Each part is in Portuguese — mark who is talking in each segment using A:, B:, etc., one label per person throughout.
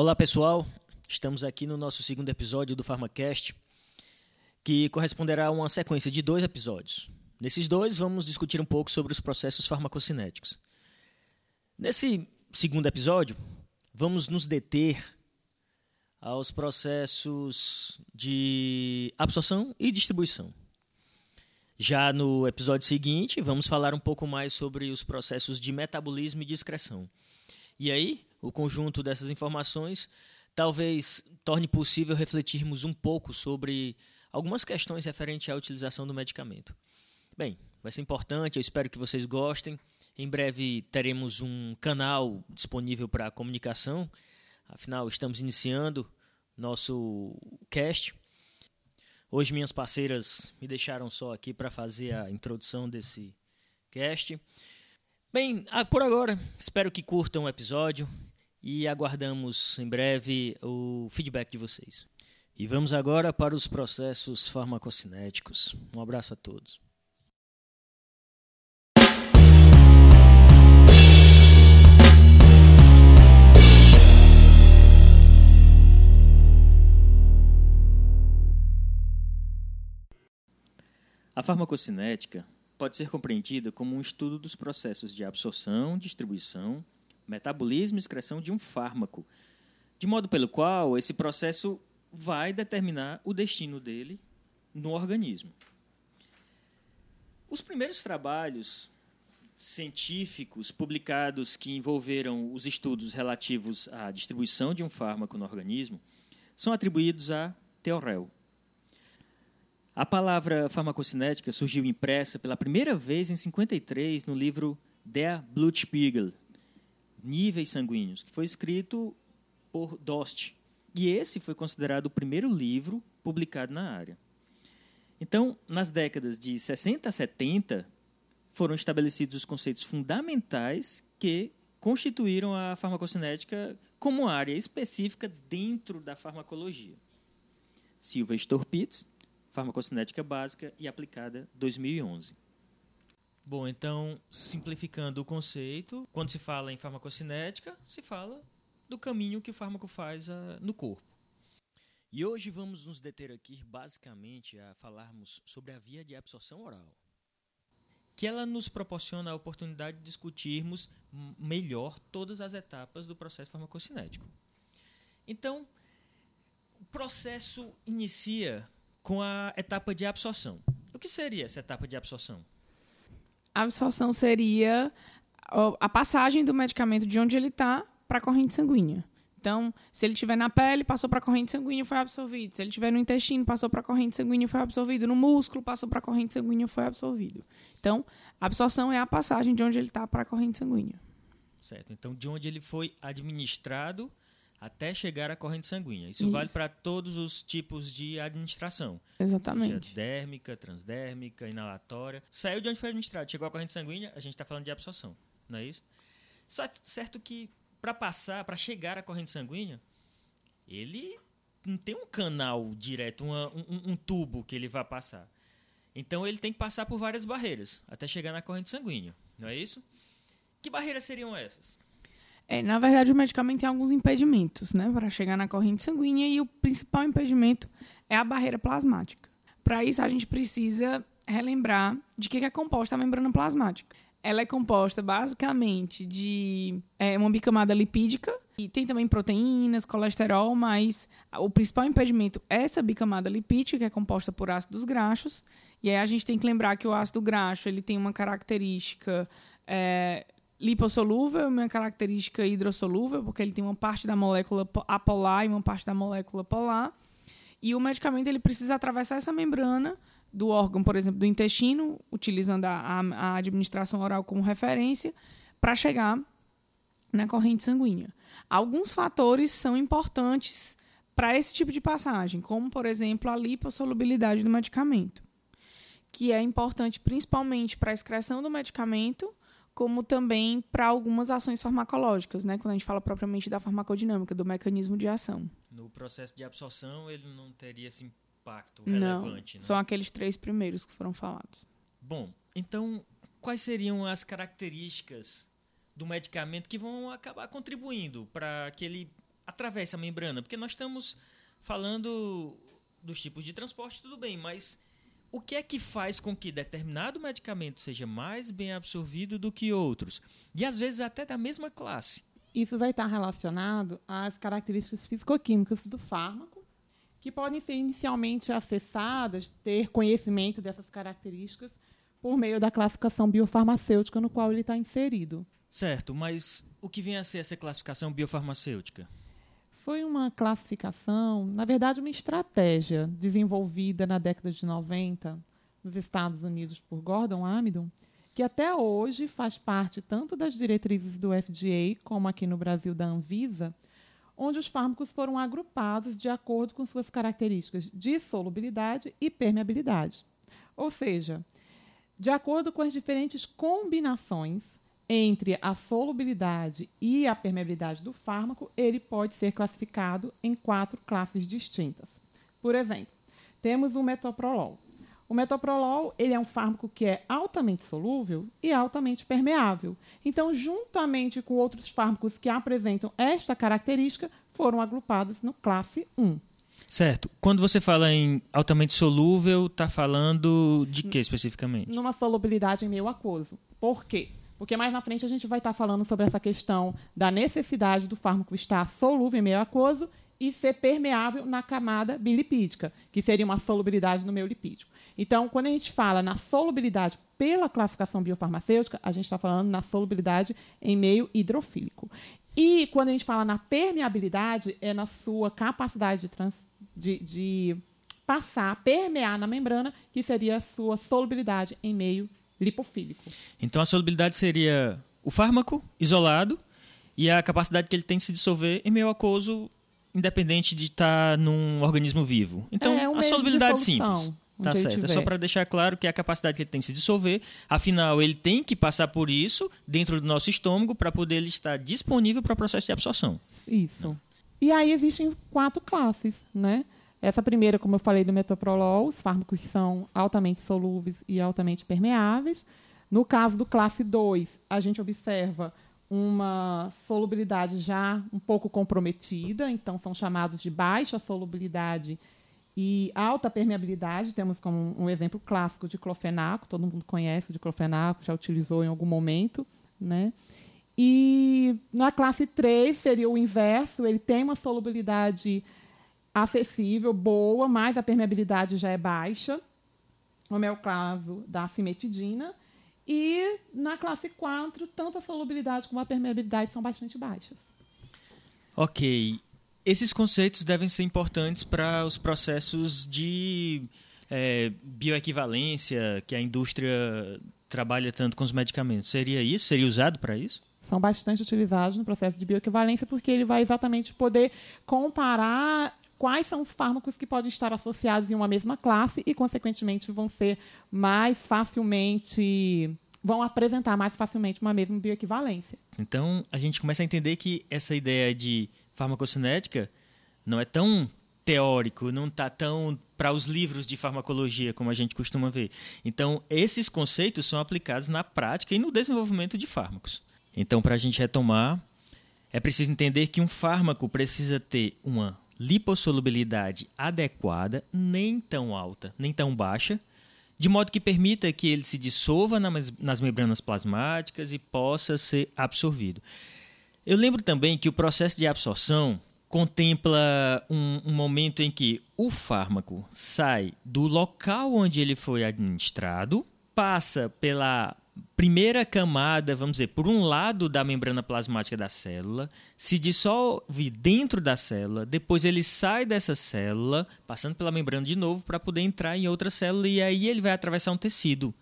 A: Olá pessoal, estamos aqui no nosso segundo episódio do PharmaCast, que corresponderá a uma sequência de dois episódios. Nesses dois, vamos discutir um pouco sobre os processos farmacocinéticos. Nesse segundo episódio, vamos nos deter aos processos de absorção e distribuição. Já no episódio seguinte, vamos falar um pouco mais sobre os processos de metabolismo e de excreção. E aí, o conjunto dessas informações talvez torne possível refletirmos um pouco sobre algumas questões referentes à utilização do medicamento. Bem, vai ser importante, eu espero que vocês gostem. Em breve teremos um canal disponível para comunicação, afinal, estamos iniciando nosso cast. Hoje minhas parceiras me deixaram só aqui para fazer a introdução desse cast. Bem, ah, por agora, espero que curtam o episódio e aguardamos em breve o feedback de vocês. E vamos agora para os processos farmacocinéticos. Um abraço a todos. A farmacocinética pode ser compreendida como um estudo dos processos de absorção, distribuição, metabolismo e excreção de um fármaco, de modo pelo qual esse processo vai determinar o destino dele no organismo. Os primeiros trabalhos científicos publicados que envolveram os estudos relativos à distribuição de um fármaco no organismo são atribuídos a Theorel. A palavra farmacocinética surgiu impressa pela primeira vez em 53 no livro Der Blutspiegel, Níveis Sanguíneos, que foi escrito por Dost. E esse foi considerado o primeiro livro publicado na área. Então, nas décadas de 60 a 70, foram estabelecidos os conceitos fundamentais que constituíram a farmacocinética como área específica dentro da farmacologia. Silva Storpitz, Farmacocinética Básica e Aplicada 2011. Bom, então, simplificando o conceito, quando se fala em farmacocinética, se fala do caminho que o fármaco faz uh, no corpo. E hoje vamos nos deter aqui basicamente a falarmos sobre a via de absorção oral, que ela nos proporciona a oportunidade de discutirmos melhor todas as etapas do processo farmacocinético. Então, o processo inicia com a etapa de absorção. O que seria essa etapa de absorção?
B: A absorção seria a passagem do medicamento de onde ele está para a corrente sanguínea. Então, se ele estiver na pele, passou para a corrente sanguínea, foi absorvido. Se ele estiver no intestino, passou para a corrente sanguínea, foi absorvido. No músculo, passou para a corrente sanguínea, foi absorvido. Então, a absorção é a passagem de onde ele está para a corrente sanguínea.
A: Certo. Então, de onde ele foi administrado até chegar à corrente sanguínea. Isso, Isso. vale para todos os tipos de administração.
B: Exatamente.
A: Seja dérmica, transdérmica, inalatória. Saiu de onde foi administrado, chegou à corrente sanguínea, a gente está falando de absorção, não é isso? Só certo que para passar, para chegar à corrente sanguínea, ele não tem um canal direto, uma, um, um tubo que ele vai passar. Então ele tem que passar por várias barreiras até chegar na corrente sanguínea, não é isso? Que barreiras seriam essas?
B: É, na verdade, o medicamento tem alguns impedimentos né, para chegar na corrente sanguínea e o principal impedimento é a barreira plasmática. Para isso, a gente precisa relembrar de que é composta a membrana plasmática. Ela é composta basicamente de é, uma bicamada lipídica e tem também proteínas, colesterol, mas o principal impedimento é essa bicamada lipídica, que é composta por ácidos graxos. E aí a gente tem que lembrar que o ácido graxo ele tem uma característica é, lipossolúvel, uma característica hidrossolúvel, porque ele tem uma parte da molécula apolar e uma parte da molécula polar. E o medicamento ele precisa atravessar essa membrana do órgão, por exemplo, do intestino, utilizando a, a, a administração oral como referência, para chegar na corrente sanguínea. Alguns fatores são importantes para esse tipo de passagem, como, por exemplo, a lipossolubilidade do medicamento, que é importante principalmente para a excreção do medicamento como também para algumas ações farmacológicas, né? Quando a gente fala propriamente da farmacodinâmica, do mecanismo de ação.
A: No processo de absorção, ele não teria esse impacto
B: não,
A: relevante,
B: né? São aqueles três primeiros que foram falados.
A: Bom, então, quais seriam as características do medicamento que vão acabar contribuindo para que ele atravessa a membrana? Porque nós estamos falando dos tipos de transporte, tudo bem, mas o que é que faz com que determinado medicamento seja mais bem absorvido do que outros? E às vezes até da mesma classe.
C: Isso vai estar relacionado às características fisicoquímicas do fármaco, que podem ser inicialmente acessadas, ter conhecimento dessas características por meio da classificação biofarmacêutica no qual ele está inserido.
A: Certo, mas o que vem a ser essa classificação biofarmacêutica?
C: Foi uma classificação, na verdade, uma estratégia desenvolvida na década de 90 nos Estados Unidos por Gordon Amidon, que até hoje faz parte tanto das diretrizes do FDA como aqui no Brasil da Anvisa, onde os fármacos foram agrupados de acordo com suas características de solubilidade e permeabilidade. Ou seja, de acordo com as diferentes combinações entre a solubilidade e a permeabilidade do fármaco, ele pode ser classificado em quatro classes distintas. Por exemplo, temos o metoprolol. O metoprolol ele é um fármaco que é altamente solúvel e altamente permeável. Então, juntamente com outros fármacos que apresentam esta característica, foram agrupados no classe 1.
A: Certo. Quando você fala em altamente solúvel, está falando de que especificamente?
C: Numa solubilidade em meio aquoso. Por quê? Porque mais na frente a gente vai estar falando sobre essa questão da necessidade do fármaco estar solúvel em meio aquoso e ser permeável na camada bilipídica, que seria uma solubilidade no meio lipídico. Então, quando a gente fala na solubilidade pela classificação biofarmacêutica, a gente está falando na solubilidade em meio hidrofílico. E quando a gente fala na permeabilidade, é na sua capacidade de, trans, de, de passar, permear na membrana, que seria a sua solubilidade em meio lipofílico.
A: Então a solubilidade seria o fármaco isolado e a capacidade que ele tem de se dissolver em meio aquoso, independente de estar num organismo vivo. Então
C: é um
A: a solubilidade simples. Tá certo. É só para deixar claro que é a capacidade que ele tem de se dissolver. Afinal, ele tem que passar por isso dentro do nosso estômago para poder ele estar disponível para o processo de absorção.
C: Isso. E aí existem quatro classes, né? Essa primeira, como eu falei, do metoprolol, os fármacos são altamente solúveis e altamente permeáveis. No caso do classe 2, a gente observa uma solubilidade já um pouco comprometida, então são chamados de baixa solubilidade e alta permeabilidade. Temos como um exemplo clássico de clofenaco, todo mundo conhece de clofenaco, já utilizou em algum momento, né? E na classe 3 seria o inverso, ele tem uma solubilidade acessível, boa, mas a permeabilidade já é baixa, como é o caso da cimetidina. E na classe 4, tanto a solubilidade como a permeabilidade são bastante baixas.
A: Ok. Esses conceitos devem ser importantes para os processos de é, bioequivalência que a indústria trabalha tanto com os medicamentos. Seria isso? Seria usado para isso?
C: São bastante utilizados no processo de bioequivalência porque ele vai exatamente poder comparar quais são os fármacos que podem estar associados em uma mesma classe e, consequentemente, vão ser mais facilmente vão apresentar mais facilmente uma mesma bioequivalência.
A: Então, a gente começa a entender que essa ideia de farmacocinética não é tão teórico, não está tão para os livros de farmacologia como a gente costuma ver. Então, esses conceitos são aplicados na prática e no desenvolvimento de fármacos. Então, para a gente retomar, é preciso entender que um fármaco precisa ter uma lipossolubilidade adequada, nem tão alta, nem tão baixa, de modo que permita que ele se dissolva nas membranas plasmáticas e possa ser absorvido. Eu lembro também que o processo de absorção contempla um, um, momento em que o fármaco sai do local onde ele foi administrado, passa pela primeira camada, vamos dizer, por um lado da membrana plasmática da célula, se dissolve dentro da célula, depois ele sai dessa célula, passando pela membrana de novo para poder entrar em outra célula e aí ele vai atravessar um tecido.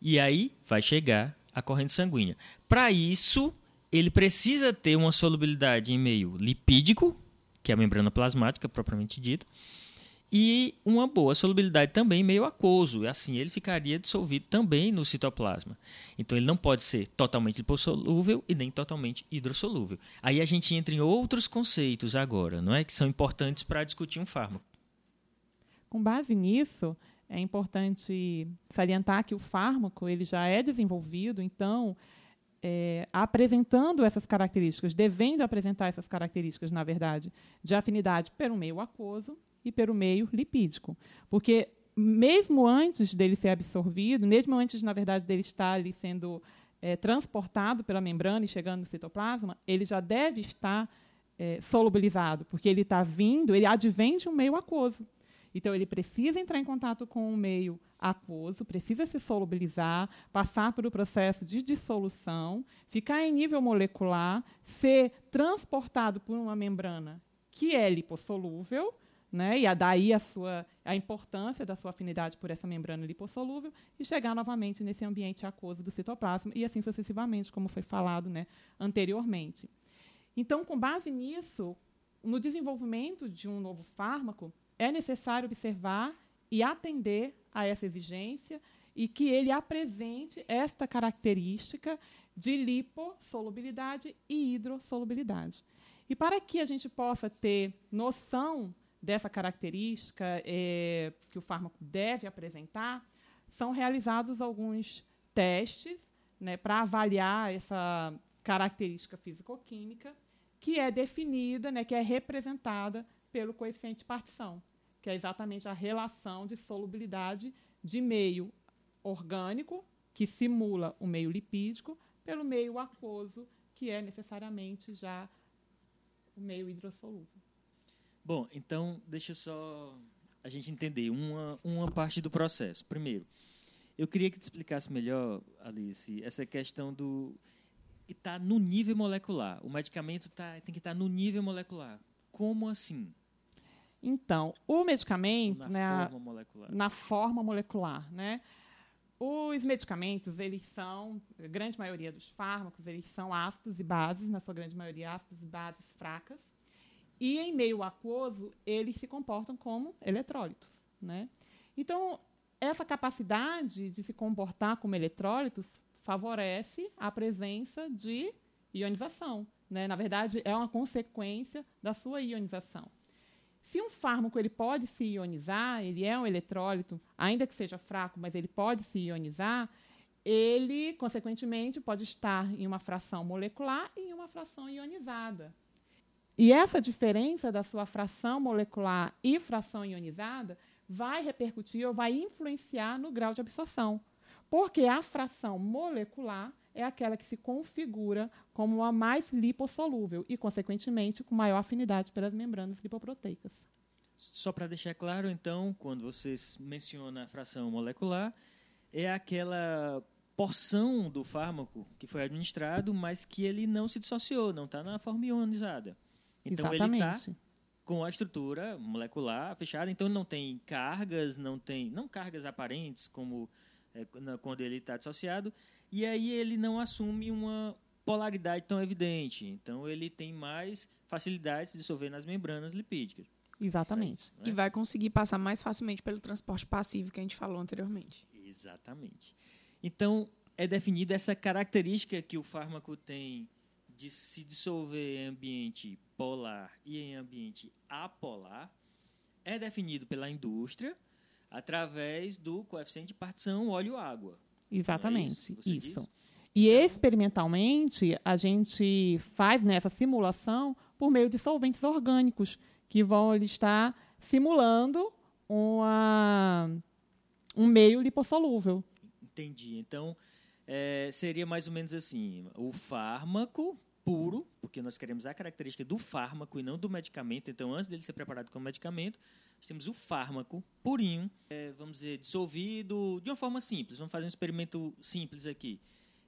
A: E aí vai chegar a corrente sanguínea. Para isso, ele precisa ter uma solubilidade em meio lipídico, que é a membrana plasmática propriamente dita, e uma boa solubilidade também meio aquoso. Assim, ele ficaria dissolvido também no citoplasma. Então, ele não pode ser totalmente lipossolúvel e nem totalmente hidrossolúvel. Aí a gente entra em outros conceitos agora, não é? Que são importantes para discutir um fármaco.
C: Com base nisso, é importante salientar que o fármaco ele já é desenvolvido, então é, apresentando essas características, devendo apresentar essas características, na verdade, de afinidade pelo meio aquoso e pelo meio lipídico. Porque, mesmo antes dele ser absorvido, mesmo antes, na verdade, dele estar ali sendo é, transportado pela membrana e chegando no citoplasma, ele já deve estar é, solubilizado, porque ele está vindo, ele advém de um meio aquoso. Então, ele precisa entrar em contato com o meio aquoso, precisa se solubilizar, passar por o processo de dissolução, ficar em nível molecular, ser transportado por uma membrana que é lipossolúvel, né? E daí a sua a importância da sua afinidade por essa membrana lipossolúvel e chegar novamente nesse ambiente aquoso do citoplasma e assim sucessivamente, como foi falado, né, anteriormente. Então, com base nisso, no desenvolvimento de um novo fármaco, é necessário observar e atender a essa exigência e que ele apresente esta característica de lipossolubilidade e hidrossolubilidade. E para que a gente possa ter noção dessa característica é, que o fármaco deve apresentar, são realizados alguns testes né, para avaliar essa característica físico-química, que é definida, né, que é representada pelo coeficiente de partição, que é exatamente a relação de solubilidade de meio orgânico, que simula o meio lipídico, pelo meio aquoso, que é necessariamente já o meio hidrossolúvel.
A: Bom, então deixa só a gente entender uma, uma parte do processo. Primeiro, eu queria que te explicasse melhor, Alice, essa questão do está no nível molecular. O medicamento tá, tem que estar tá no nível molecular. Como assim?
C: Então, o medicamento,
A: na
C: né,
A: forma molecular.
C: na forma molecular, né? Os medicamentos, eles são, a grande maioria dos fármacos, eles são ácidos e bases, na sua grande maioria ácidos e bases fracas. E em meio aquoso, eles se comportam como eletrólitos, né? Então, essa capacidade de se comportar como eletrólitos favorece a presença de ionização, né? Na verdade, é uma consequência da sua ionização. Se um fármaco ele pode se ionizar, ele é um eletrólito, ainda que seja fraco, mas ele pode se ionizar, ele, consequentemente, pode estar em uma fração molecular e em uma fração ionizada. E essa diferença da sua fração molecular e fração ionizada vai repercutir ou vai influenciar no grau de absorção. Porque a fração molecular é aquela que se configura como a mais lipossolúvel e, consequentemente, com maior afinidade pelas membranas lipoproteicas.
A: Só para deixar claro, então, quando você menciona a fração molecular, é aquela porção do fármaco que foi administrado, mas que ele não se dissociou, não está na forma ionizada. Então
C: Exatamente.
A: ele está com a estrutura molecular fechada, então não tem cargas, não tem não cargas aparentes como é, quando ele está dissociado, e aí ele não assume uma polaridade tão evidente. Então ele tem mais facilidade de se dissolver nas membranas lipídicas.
C: Exatamente.
A: É,
B: E vai conseguir passar mais facilmente pelo transporte passivo que a gente falou anteriormente.
A: Exatamente. Então é definida essa característica que o fármaco tem de se dissolver em ambiente polar e em ambiente apolar é definido pela indústria através do coeficiente de partição óleo-água.
C: Exatamente.
A: É isso?
C: isso. E experimentalmente, a gente faz nessa simulação por meio de solventes orgânicos, que vão estar simulando uma, um meio lipossolúvel.
A: Entendi. Então, é, seria mais ou menos assim: o fármaco puro, porque nós queremos a característica do fármaco e não do medicamento. Então, antes dele ser preparado como medicamento, nós temos o fármaco purinho, é, vamos dizer, dissolvido de uma forma simples. Vamos fazer um experimento simples aqui.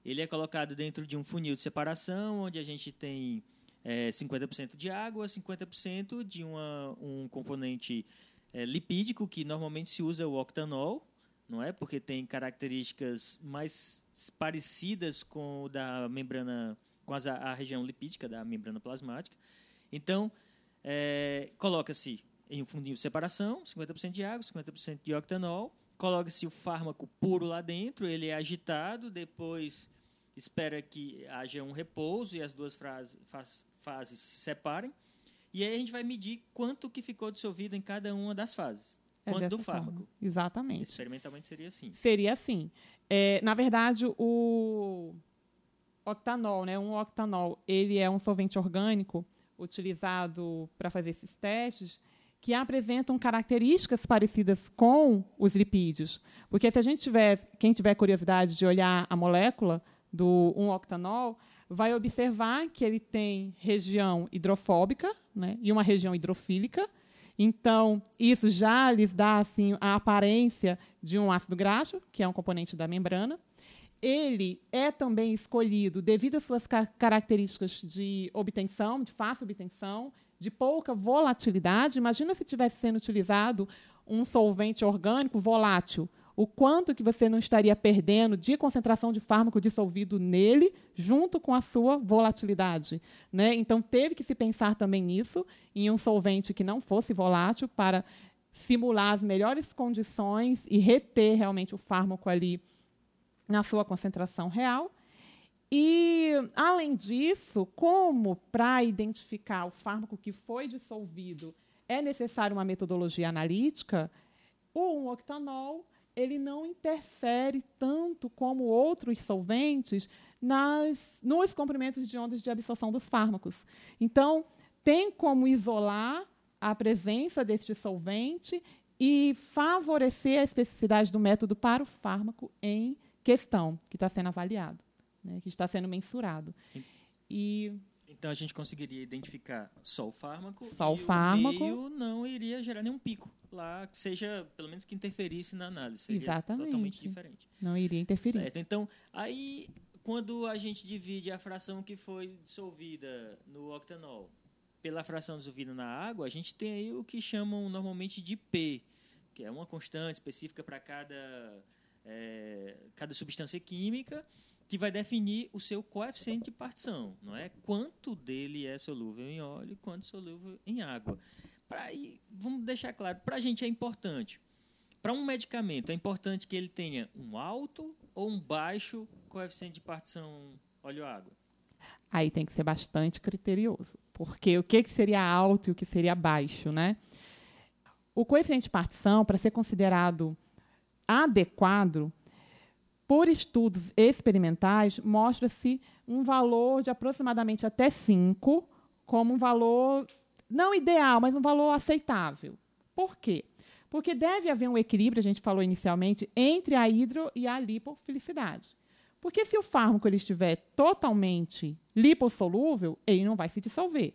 A: Ele é colocado dentro de um funil de separação, onde a gente tem é, 50% de água, 50% de uma, um componente é, lipídico, que normalmente se usa o octanol, não é? Porque tem características mais parecidas com o da membrana, com as, a região lipídica da membrana plasmática. Então, é, coloca-se em um fundinho de separação, 50% de água, 50% de octanol, coloca-se o fármaco puro lá dentro, ele é agitado, depois espera que haja um repouso e as duas fases, fases se separem, e aí a gente vai medir quanto que ficou dissolvido em cada uma das fases.
C: É
A: quanto do fármaco.
C: forma. Exatamente.
A: Experimentalmente seria assim.
C: Seria assim. É, na verdade, o octanol, né? Um octanol, ele é um solvente orgânico utilizado para fazer esses testes que apresentam características parecidas com os lipídios. Porque se a gente tiver, quem tiver curiosidade de olhar a molécula do 1-octanol, vai observar que ele tem região hidrofóbica né, e uma região hidrofílica. Então, isso já lhes dá assim, a aparência de um ácido graxo, que é um componente da membrana. Ele é também escolhido devido às suas características de obtenção, de fácil obtenção, de pouca volatilidade. Imagina se tivesse sendo utilizado um solvente orgânico volátil. O quanto que você não estaria perdendo de concentração de fármaco dissolvido nele, junto com a sua volatilidade. Né? Então, teve que se pensar também nisso, em um solvente que não fosse volátil, para simular as melhores condições e reter realmente o fármaco ali na sua concentração real. E, além disso, como para identificar o fármaco que foi dissolvido é necessária uma metodologia analítica, o 1-octanol ele não interfere tanto como outros solventes nas, nos comprimentos de ondas de absorção dos fármacos. Então, tem como isolar a presença deste solvente e favorecer a especificidade do método para o fármaco em questão, que está sendo avaliado né, que está sendo mensurado. E
A: então a gente conseguiria identificar só o fármaco
C: só
A: o
C: fármaco.
A: o não iria gerar nenhum pico lá que seja pelo menos que interferisse na análise seria
C: Exatamente.
A: totalmente diferente
C: não iria interferir
A: certo então aí quando a gente divide a fração que foi dissolvida no octanol pela fração dissolvida na água a gente tem aí o que chamam normalmente de P que é uma constante específica para cada é, cada substância química que vai definir o seu coeficiente de partição, não é? Quanto dele é solúvel em óleo, quanto solúvel em água. Para vamos deixar claro, para a gente é importante. Para um medicamento é importante que ele tenha um alto ou um baixo coeficiente de partição óleo-água.
C: Aí tem que ser bastante criterioso, porque o que, que seria alto e o que seria baixo, né? O coeficiente de partição, para ser considerado adequado, por estudos experimentais, mostra-se um valor de aproximadamente até 5 como um valor não ideal, mas um valor aceitável. Por quê? Porque deve haver um equilíbrio, a gente falou inicialmente, entre a hidro e a lipofilicidade. Porque se o fármaco ele estiver totalmente lipossolúvel, ele não vai se dissolver.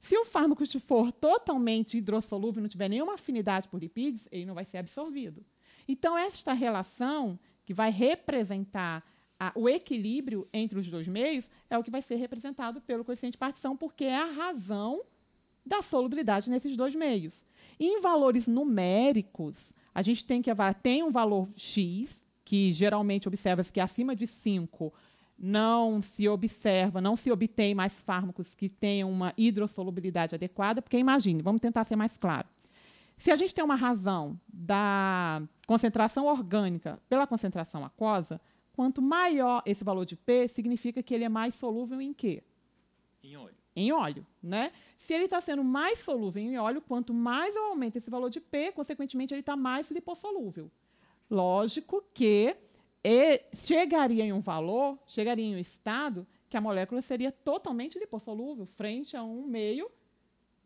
C: Se o fármaco for totalmente hidrossolúvel e não tiver nenhuma afinidade por lipídios, ele não vai ser absorvido. Então, esta relação que vai representar a, o equilíbrio entre os dois meios, é o que vai ser representado pelo coeficiente de partição, porque é a razão da solubilidade nesses dois meios. Em valores numéricos, a gente tem que tem um valor X, que geralmente observa-se que acima de 5 não se observa, não se obtém mais fármacos que tenham uma hidrossolubilidade adequada, porque imagine, vamos tentar ser mais claro. Se a gente tem uma razão da concentração orgânica pela concentração aquosa, quanto maior esse valor de P, significa que ele é mais solúvel em quê?
A: Em óleo.
C: Em óleo, né? Se ele está sendo mais solúvel em óleo, quanto mais eu aumento esse valor de P, consequentemente ele está mais lipossolúvel. Lógico que chegaria em um valor, chegaria em um estado que a molécula seria totalmente lipossolúvel frente a um meio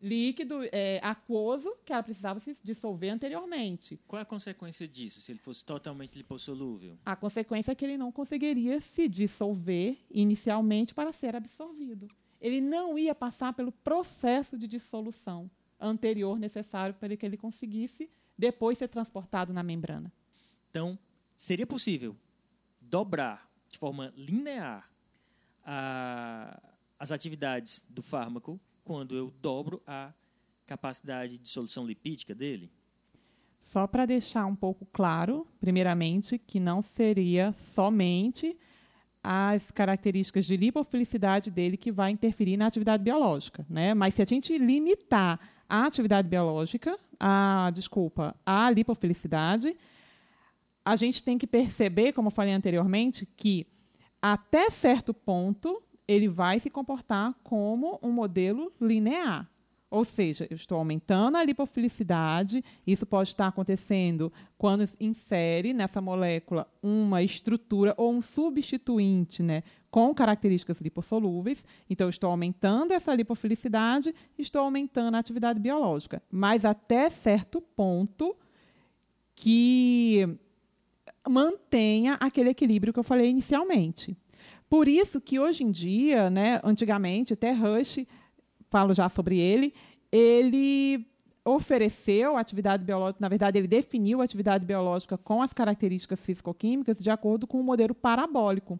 C: líquido é, aquoso que ela precisava se dissolver anteriormente.
A: Qual é a consequência disso, se ele fosse totalmente lipossolúvel?
C: A consequência é que ele não conseguiria se dissolver inicialmente para ser absorvido. Ele não ia passar pelo processo de dissolução anterior necessário para que ele conseguisse depois ser transportado na membrana.
A: Então, seria possível dobrar de forma linear a, as atividades do fármaco quando eu dobro a capacidade de dissolução lipídica dele?
C: Só para deixar um pouco claro, primeiramente, que não seria somente as características de lipofilicidade dele que vai interferir na atividade biológica, né? Mas se a gente limitar a atividade biológica, a desculpa, a lipofilicidade, a gente tem que perceber, como falei anteriormente, que até certo ponto ele vai se comportar como um modelo linear. Ou seja, eu estou aumentando a lipofilicidade, isso pode estar acontecendo quando insere nessa molécula uma estrutura ou um substituinte, né, com características lipossolúveis. Então, estou aumentando essa lipofilicidade, estou aumentando a atividade biológica. Mas até certo ponto que mantenha aquele equilíbrio que eu falei inicialmente. Por isso que hoje em dia, né, antigamente, até Rush, falo já sobre ele, ele ofereceu atividade biológica, na verdade, ele definiu a atividade biológica com as características físico-químicas de acordo com o modelo parabólico.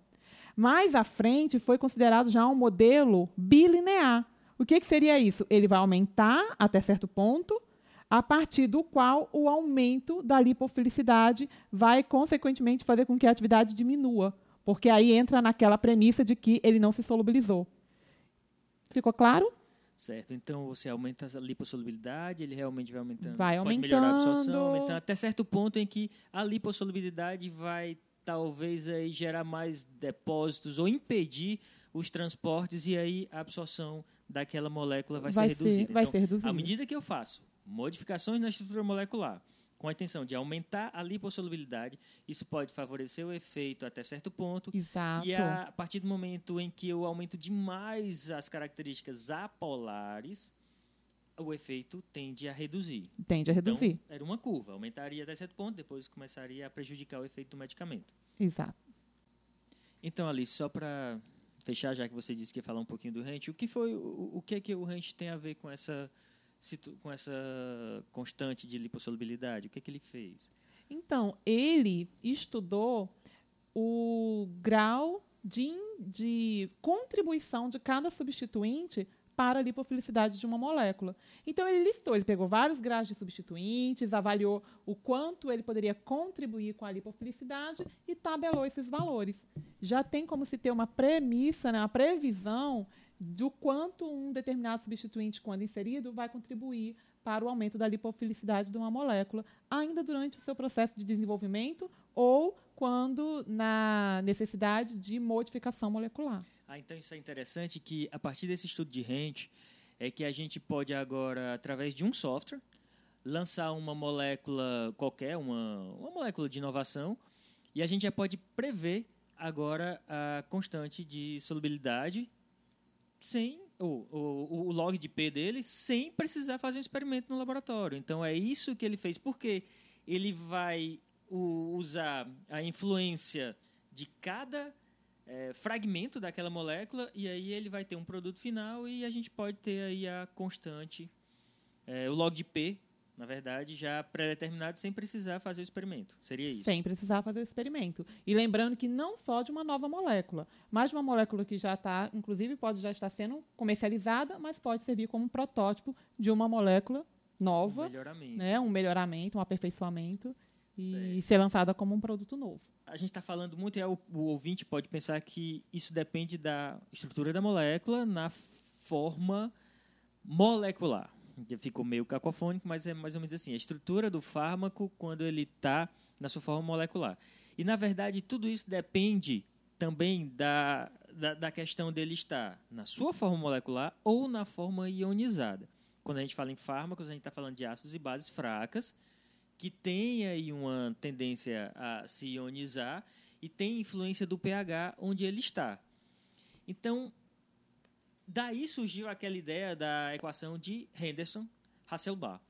C: Mais à frente, foi considerado já um modelo bilinear. O que, que seria isso? Ele vai aumentar até certo ponto, a partir do qual o aumento da lipofilicidade vai, consequentemente, fazer com que a atividade diminua, porque aí entra naquela premissa de que ele não se solubilizou. Ficou claro?
A: Certo. Então você aumenta a lipossolubilidade, ele realmente vai aumentando.
C: Vai
A: Pode melhorar a absorção,
C: aumentando.
A: aumentando até certo ponto em que a lipossolubilidade vai talvez aí gerar mais depósitos ou impedir os transportes e aí a absorção daquela molécula vai,
C: Vai
A: ser
C: ser-
A: reduzida.
C: vai
A: então,
C: ser reduzida.
A: À medida que eu faço modificações na estrutura molecular com a intenção de aumentar a lipossolubilidade, isso pode favorecer o efeito até certo ponto
C: Exato.
A: e a, partir do momento em que eu aumento demais as características apolares, o efeito tende a reduzir.
C: Tende a reduzir.
A: Então, era uma curva, aumentaria até certo ponto, depois começaria a prejudicar o efeito do medicamento.
C: Exato.
A: Então, Alice, só para fechar, já que você disse que ia falar um pouquinho do rente, o que foi, o, o que é que o rente tem a ver com essa com essa constante de lipossolubilidade? O que é que ele fez?
C: Então, ele estudou o grau de, de contribuição de cada substituinte para a lipofilicidade de uma molécula. Então, ele listou, ele pegou vários graus de substituintes, avaliou o quanto ele poderia contribuir com a lipofilicidade e tabelou esses valores. Já tem como se ter uma premissa, né, uma previsão do quanto um determinado substituinte, quando inserido, vai contribuir para o aumento da lipofilicidade de uma molécula, ainda durante o seu processo de desenvolvimento ou quando na necessidade de modificação molecular.
A: Ah, então isso é interessante que a partir desse estudo de rente é que a gente pode agora, através de um software, lançar uma molécula qualquer, uma, uma molécula de inovação, e a gente já pode prever agora a constante de solubilidade sem o, o, o log de P dele sem precisar fazer um experimento no laboratório. Então é isso que ele fez, porque ele vai o- usar a influência de cada é, fragmento daquela molécula e aí ele vai ter um produto final e a gente pode ter aí a constante, é, o log de P, na verdade, já pré-determinado sem precisar fazer o experimento. Seria isso?
C: Sem precisar fazer o experimento. E lembrando que não só de uma nova molécula, mas de uma molécula que já está, inclusive pode já estar sendo comercializada, mas pode servir como um protótipo de uma molécula
A: Um
C: nova,
A: melhoramento.
C: né, um melhoramento, um aperfeiçoamento e
A: Certo.
C: ser lançada como um produto novo.
A: A gente está falando muito, e o, o ouvinte pode pensar que isso depende da estrutura da molécula na forma molecular. Ficou meio cacofônico, mas é mais ou menos assim. A estrutura do fármaco quando ele está na sua forma molecular. E, na verdade, tudo isso depende também da, da, da questão dele estar na sua forma molecular ou na forma ionizada. Quando a gente fala em fármacos, a gente está falando de ácidos e bases fracas, que tem aí uma tendência a se ionizar e tem influência do pH onde ele está. Então, daí surgiu aquela ideia da equação de Henderson-Hasselbalch.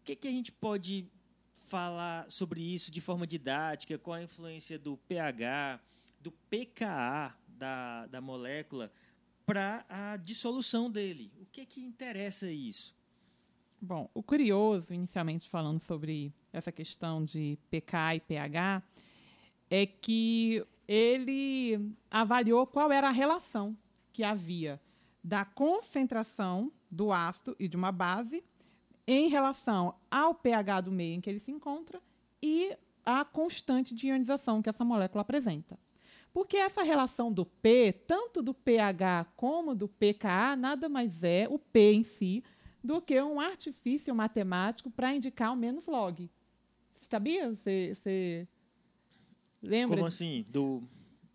A: O que, que a gente pode falar sobre isso de forma didática? Qual a influência do pH, do pKa da, da molécula para a dissolução dele? O que, que interessa isso?
C: Bom, o curioso, inicialmente falando sobre essa questão de pK e pH, é que ele avaliou qual era a relação que havia da concentração do ácido e de uma base em relação ao pH do meio em que ele se encontra e a constante de ionização que essa molécula apresenta. Porque essa relação do P, tanto do pH como do pKa, nada mais é o P em si do que um artifício matemático para indicar o menos log. Sabia? Você, lembra?
A: Como assim? Do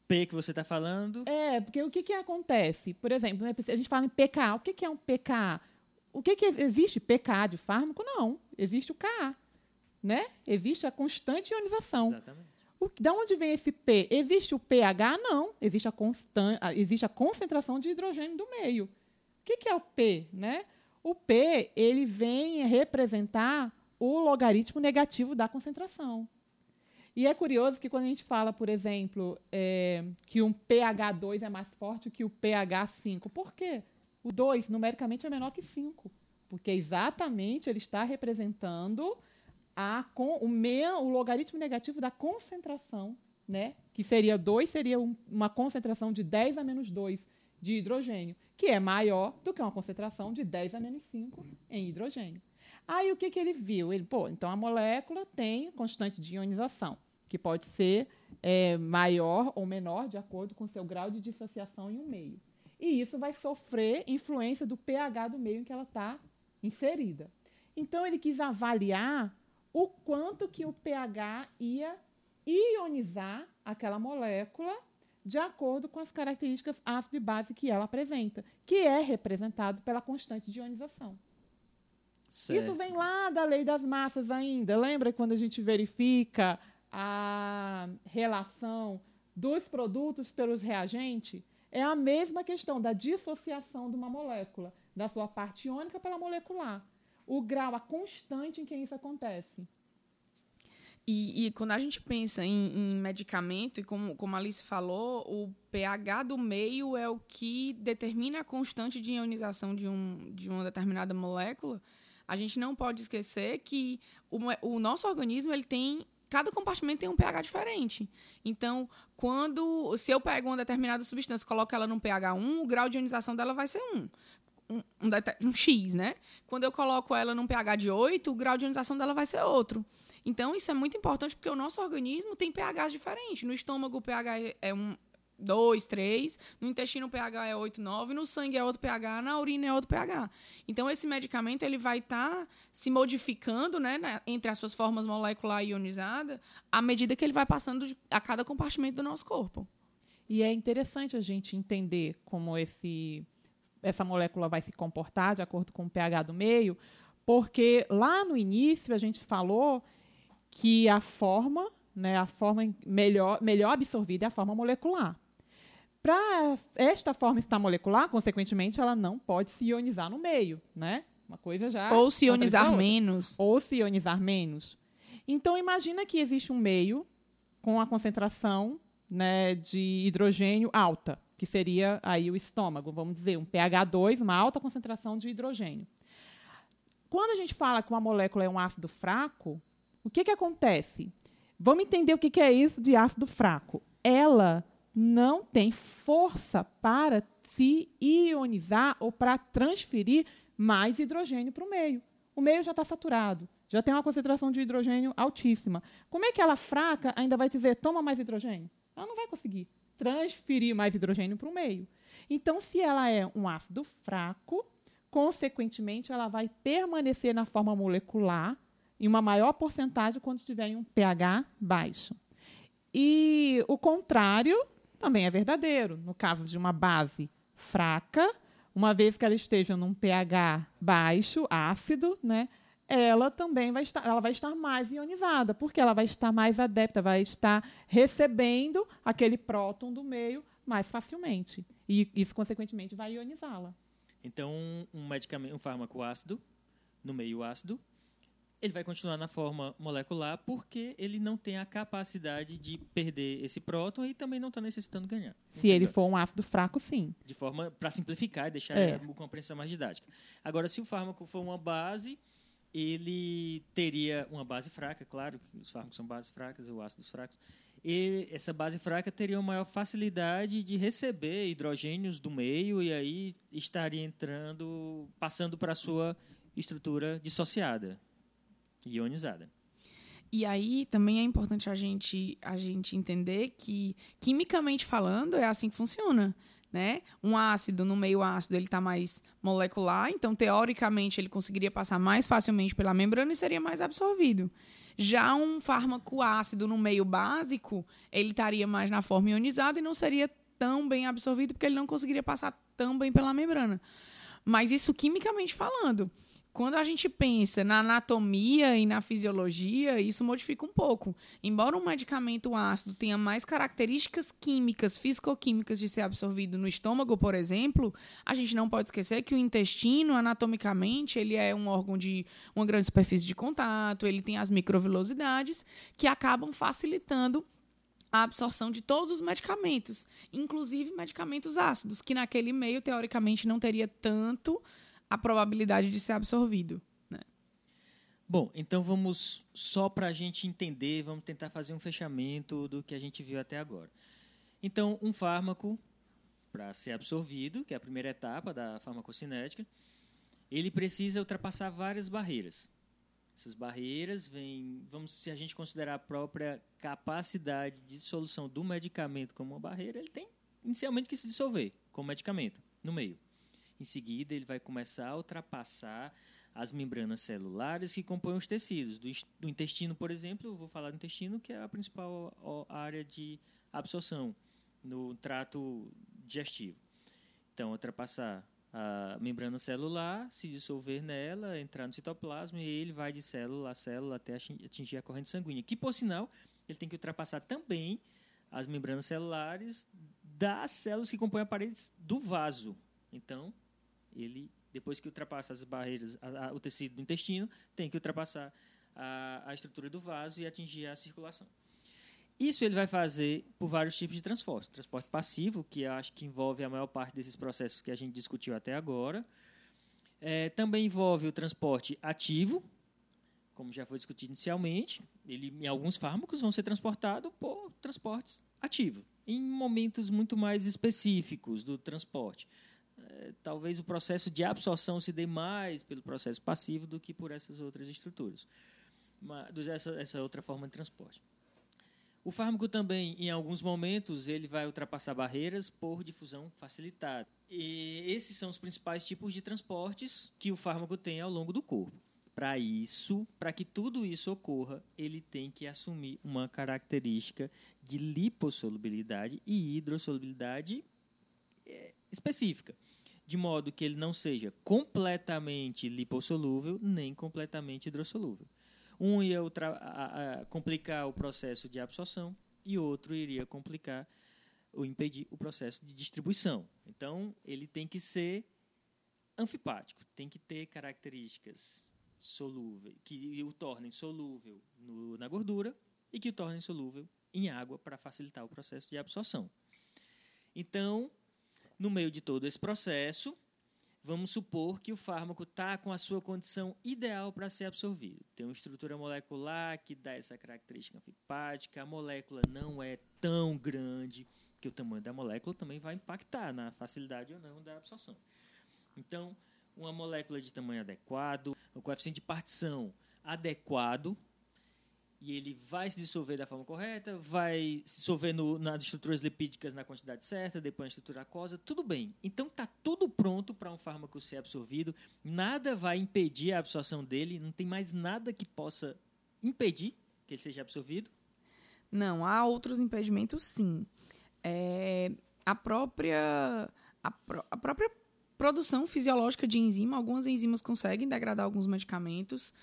A: P que você está falando?
C: É, porque o que, que acontece? Por exemplo, né, a gente fala em pKa. O que, que é um pKa? O que, que existe pKa de fármaco? Não. Existe o Ka. Né? Existe a constante ionização.
A: Exatamente.
C: O, da onde vem esse P? Existe o pH? Não. Existe a, constan, existe a concentração de hidrogênio do meio. O que, que é o P? Né? O P ele vem representar o logaritmo negativo da concentração. E é curioso que quando a gente fala, por exemplo, é, que um pH 2 é mais forte que o pH 5, por quê? O 2, numericamente, é menor que 5. Porque exatamente ele está representando a, com, o, meia, o logaritmo negativo da concentração, né? que seria 2, seria um, uma concentração de 10 a menos 2 de hidrogênio, que é maior do que uma concentração de 10 a menos 5 em hidrogênio. Aí o que, que ele viu? Ele, pô, então a molécula tem constante de ionização, que pode ser é, maior ou menor de acordo com o seu grau de dissociação em um meio. E isso vai sofrer influência do pH do meio em que ela está inserida. Então ele quis avaliar o quanto que o pH ia ionizar aquela molécula de acordo com as características ácido e base que ela apresenta, que é representado pela constante de ionização. Certo. Isso vem lá da lei das massas ainda. Lembra quando a gente verifica a relação dos produtos pelos reagentes? É a mesma questão da dissociação de uma molécula, da sua parte iônica pela molecular. O grau, a constante em que isso acontece.
B: E, e, quando a gente pensa em, em, medicamento, e como, como a Alice falou, o pH do meio é o que determina a constante de ionização de, um, de uma determinada molécula a gente não pode esquecer que o, o nosso organismo ele tem cada compartimento tem um pH diferente. Então, quando se eu pego uma determinada substância, coloco ela num pH 1, o grau de ionização dela vai ser 1. Um, um, um, X, né? Quando eu coloco ela num pH de 8, o grau de ionização dela vai ser outro. Então, isso é muito importante porque o nosso organismo tem pHs diferentes. No estômago, o pH é um, 2, 3, no intestino o pH é 8, 9, no sangue é outro pH, na urina é outro pH. Então, esse medicamento ele vai estar tá se modificando né, entre as suas formas molecular e ionizada à medida que ele vai passando de, a cada compartimento do nosso corpo.
C: E é interessante a gente entender como esse, essa molécula vai se comportar de acordo com o pH do meio, porque lá no início a gente falou que a forma, né, a forma melhor, melhor absorvida é a forma molecular. Para esta forma estar molecular, consequentemente, ela não pode se ionizar no meio, né? Uma coisa já.
B: Ou se ionizar menos.
C: Ou se ionizar menos. Então, imagina que existe um meio com a concentração né, de hidrogênio alta, que seria aí o estômago, vamos dizer, um pH 2, uma alta concentração de hidrogênio. Quando a gente fala que uma molécula é um ácido fraco, o que, que acontece? Vamos entender o que, que é isso de ácido fraco. Ela não tem força para se ionizar ou para transferir mais hidrogênio para o meio. O meio já está saturado, já tem uma concentração de hidrogênio altíssima. Como é que ela fraca ainda vai dizer toma mais hidrogênio? Ela não vai conseguir transferir mais hidrogênio para o meio. Então, se ela é um ácido fraco, consequentemente, ela vai permanecer na forma molecular em uma maior porcentagem quando estiver em um pH baixo. E o contrário também é verdadeiro. No caso de uma base fraca, uma vez que ela esteja num pH baixo, ácido, né, ela também vai estar, ela vai estar mais ionizada, porque ela vai estar mais adepta, vai estar recebendo aquele próton do meio mais facilmente. E isso, consequentemente, vai ionizá-la.
A: Então, um medicamento, um fármaco ácido, no meio ácido, ele vai continuar na forma molecular porque ele não tem a capacidade de perder esse próton e também não está necessitando ganhar.
C: Se ele for um ácido fraco, sim.
A: De forma para simplificar e deixar é. a compreensão mais didática. Agora, se o fármaco for uma base, ele teria uma base fraca, claro que os fármacos são bases fracas, ou ácidos fracos. E essa base fraca teria uma maior facilidade de receber hidrogênios do meio e aí estaria entrando, passando para a sua estrutura dissociada ionizada.
B: E aí também é importante a gente, a gente entender que, quimicamente falando, é assim que funciona. Né? Um ácido no meio ácido ele está mais molecular, então teoricamente ele conseguiria passar mais facilmente pela membrana e seria mais absorvido. Já um fármaco ácido no meio básico, ele estaria mais na forma ionizada e não seria tão bem absorvido porque ele não conseguiria passar tão bem pela membrana. Mas isso quimicamente falando quando a gente pensa na anatomia e na fisiologia, isso modifica um pouco. Embora um medicamento ácido tenha mais características químicas, fisicoquímicas de ser absorvido no estômago, por exemplo, a gente não pode esquecer que o intestino, anatomicamente, ele é um órgão de uma grande superfície de contato, ele tem as microvilosidades que acabam facilitando a absorção de todos os medicamentos, inclusive medicamentos ácidos, que naquele meio, teoricamente, não teria tanto a probabilidade de ser absorvido. Né?
A: Bom, então vamos só para a gente entender, vamos tentar fazer um fechamento do que a gente viu até agora. Então, um fármaco para ser absorvido, que é a primeira etapa da farmacocinética, ele precisa ultrapassar várias barreiras. Essas barreiras vêm, vamos se a gente considerar a própria capacidade de dissolução do medicamento como uma barreira, ele tem inicialmente que se dissolver como medicamento no meio. Em seguida, ele vai começar a ultrapassar as membranas celulares que compõem os tecidos. Do, intestino, por exemplo, vou falar do intestino, que é a principal área de absorção no trato digestivo. Então, ultrapassar a membrana celular, se dissolver nela, entrar no citoplasma e ele vai de célula a célula até atingir a corrente sanguínea. Que, por sinal, ele tem que ultrapassar também as membranas celulares das células que compõem a parede do vaso. Então, ele, depois que ultrapassa as barreiras, a, a, o tecido do intestino, tem que ultrapassar a, a estrutura do vaso e atingir a circulação. Isso ele vai fazer por vários tipos de transporte. Transporte passivo, que acho que envolve a maior parte desses processos que a gente discutiu até agora. É, também envolve o transporte ativo, como já foi discutido inicialmente. Ele, em alguns fármacos vão ser transportados por transportes ativos, em momentos muito mais específicos do transporte. Talvez o processo de absorção se dê mais pelo processo passivo do que por essas outras estruturas, mas, essa, essa outra forma de transporte. O fármaco também, em alguns momentos, ele vai ultrapassar barreiras por difusão facilitada. E esses são os principais tipos de transportes que o fármaco tem ao longo do corpo. Para isso, para que tudo isso ocorra, ele tem que assumir uma característica de lipossolubilidade e hidrossolubilidade é, específica, de modo que ele não seja completamente lipossolúvel nem completamente hidrossolúvel. Um ia a, a, complicar o processo de absorção e outro iria complicar ou impedir o processo de distribuição. Então, ele tem que ser anfipático, tem que ter características solúveis, que o tornem solúvel no, na gordura e que o tornem solúvel em água para facilitar o processo de absorção. Então, no meio de todo esse processo, Vamos supor que o fármaco está com a sua condição ideal para ser absorvido. Tem uma estrutura molecular que dá essa característica anfipática, a molécula não é tão grande, que o tamanho da molécula também vai impactar na facilidade ou não da absorção. Então, uma molécula de tamanho adequado, o coeficiente de partição adequado, e ele vai se dissolver da forma correta, vai se dissolver no, nas estruturas lipídicas na quantidade certa, depois na estrutura aquosa, tudo bem. Então está tudo pronto para um fármaco ser absorvido, nada vai impedir a absorção dele, não tem mais nada que possa impedir que ele seja absorvido?
B: Não, há outros impedimentos sim. É, a própria a, a própria produção fisiológica de enzima, algumas enzimas conseguem degradar alguns medicamentos.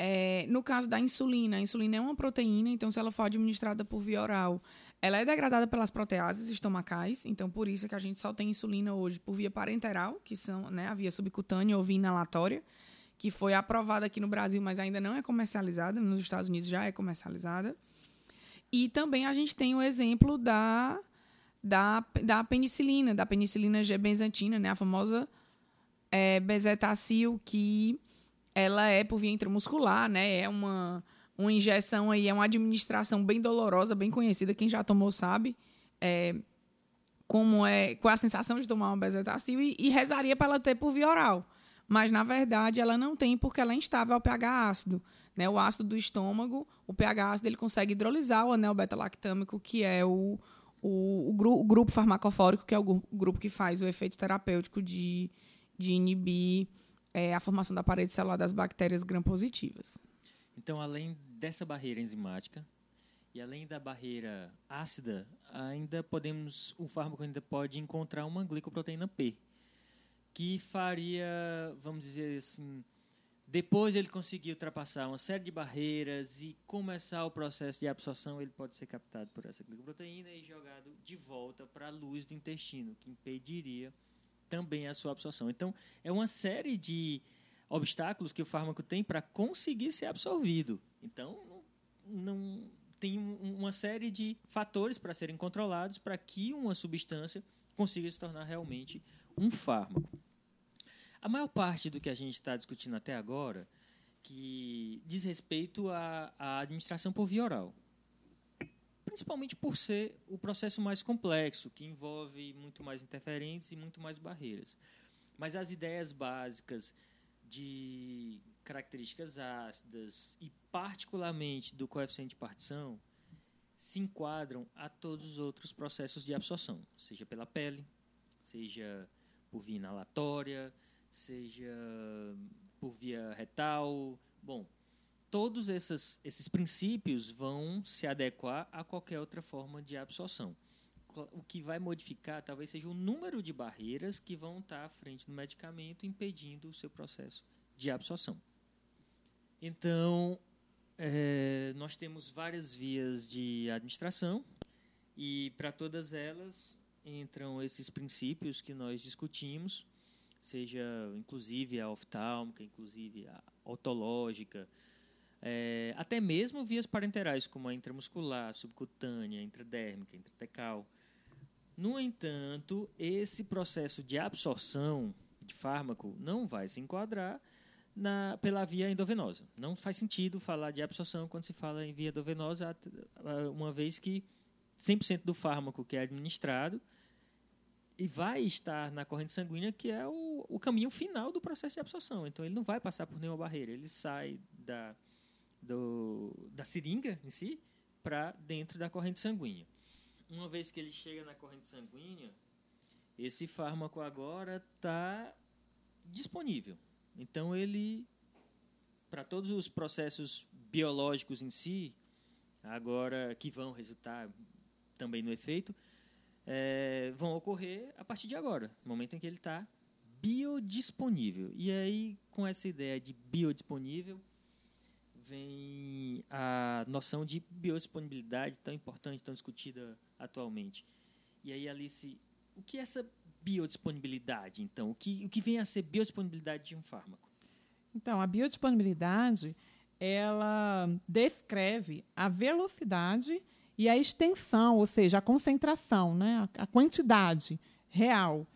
B: É, no caso da insulina, a insulina é uma proteína, então se ela for administrada por via oral, ela é degradada pelas proteases estomacais, então por isso é que a gente só tem insulina hoje por via parenteral, que são né, a via subcutânea ou via inalatória, que foi aprovada aqui no Brasil, mas ainda não é comercializada, nos Estados Unidos já é comercializada. E também a gente tem o exemplo da, da, da penicilina, da penicilina G-benzatina, né, a famosa é, bezetacil, que ela é por via intramuscular, né? É uma, uma injeção aí, é uma administração bem dolorosa, bem conhecida, quem já tomou sabe. É, como é, qual é a sensação de tomar uma bezetacil e, e rezaria para ela ter por via oral. Mas, na verdade, ela não tem porque ela é instável ao pH ácido. Né? O ácido do estômago, o pH ácido, ele consegue hidrolisar o anel beta-lactâmico, que é o, o, o, gru, o, grupo farmacofórico, que é o grupo que faz o efeito terapêutico de, de inibir é, a formação da parede celular das bactérias gram-positivas.
A: Então, além dessa barreira enzimática e além da barreira ácida, ainda podemos, o fármaco ainda pode encontrar uma glicoproteína P, que faria, vamos dizer assim, Depois ele conseguir ultrapassar uma série de barreiras e começar o processo de absorção, ele pode ser captado por essa glicoproteína e jogado de volta para a luz do intestino, que impediria também a sua absorção. Então, é uma série de obstáculos que o fármaco tem para conseguir ser absorvido. Então, não, não tem uma série de fatores para serem controlados para que uma substância consiga se tornar realmente um fármaco. A maior parte do que a gente está discutindo até agora que diz respeito à, à administração por via oral. Principalmente por ser o processo mais complexo, que envolve muito mais interferentes e muito mais barreiras. Mas as ideias básicas de características ácidas e, particularmente, do coeficiente de partição, se enquadram a todos os outros processos de absorção, seja pela pele, seja por via inalatória, seja por via retal. Bom, todos esses, esses princípios vão se adequar a qualquer outra forma de absorção. O que vai modificar talvez seja o número de barreiras que vão estar à frente do medicamento, impedindo o seu processo de absorção. Então, é, nós temos várias vias de administração e para todas elas entram esses princípios que nós discutimos seja inclusive a oftálmica, inclusive a otológica, é, até mesmo vias parenterais, como a intramuscular, subcutânea, intradérmica, intratecal. No entanto, esse processo de absorção de fármaco não vai se enquadrar na, pela via endovenosa. Não faz sentido falar de absorção quando se fala em via endovenosa, uma vez que 100% do fármaco que é administrado e vai estar na corrente sanguínea, que é o, o caminho final do processo de absorção. Então, ele não vai passar por nenhuma barreira. Ele sai da, do, da seringa em si para dentro da corrente sanguínea. Uma vez que ele chega na corrente sanguínea, esse fármaco agora está disponível. Então, ele, para todos os processos biológicos em si, agora que vão resultar também no efeito, é, vão ocorrer a partir de agora, no momento em que ele está biodisponível. E aí, com essa ideia de biodisponível, vem a noção de biodisponibilidade tão importante, tão discutida atualmente. E aí, Alice, o que é essa biodisponibilidade, então? O que, o que vem a ser biodisponibilidade de um fármaco?
C: Então, a biodisponibilidade, ela descreve a velocidade e a extensão, ou seja, a concentração, né, a quantidade real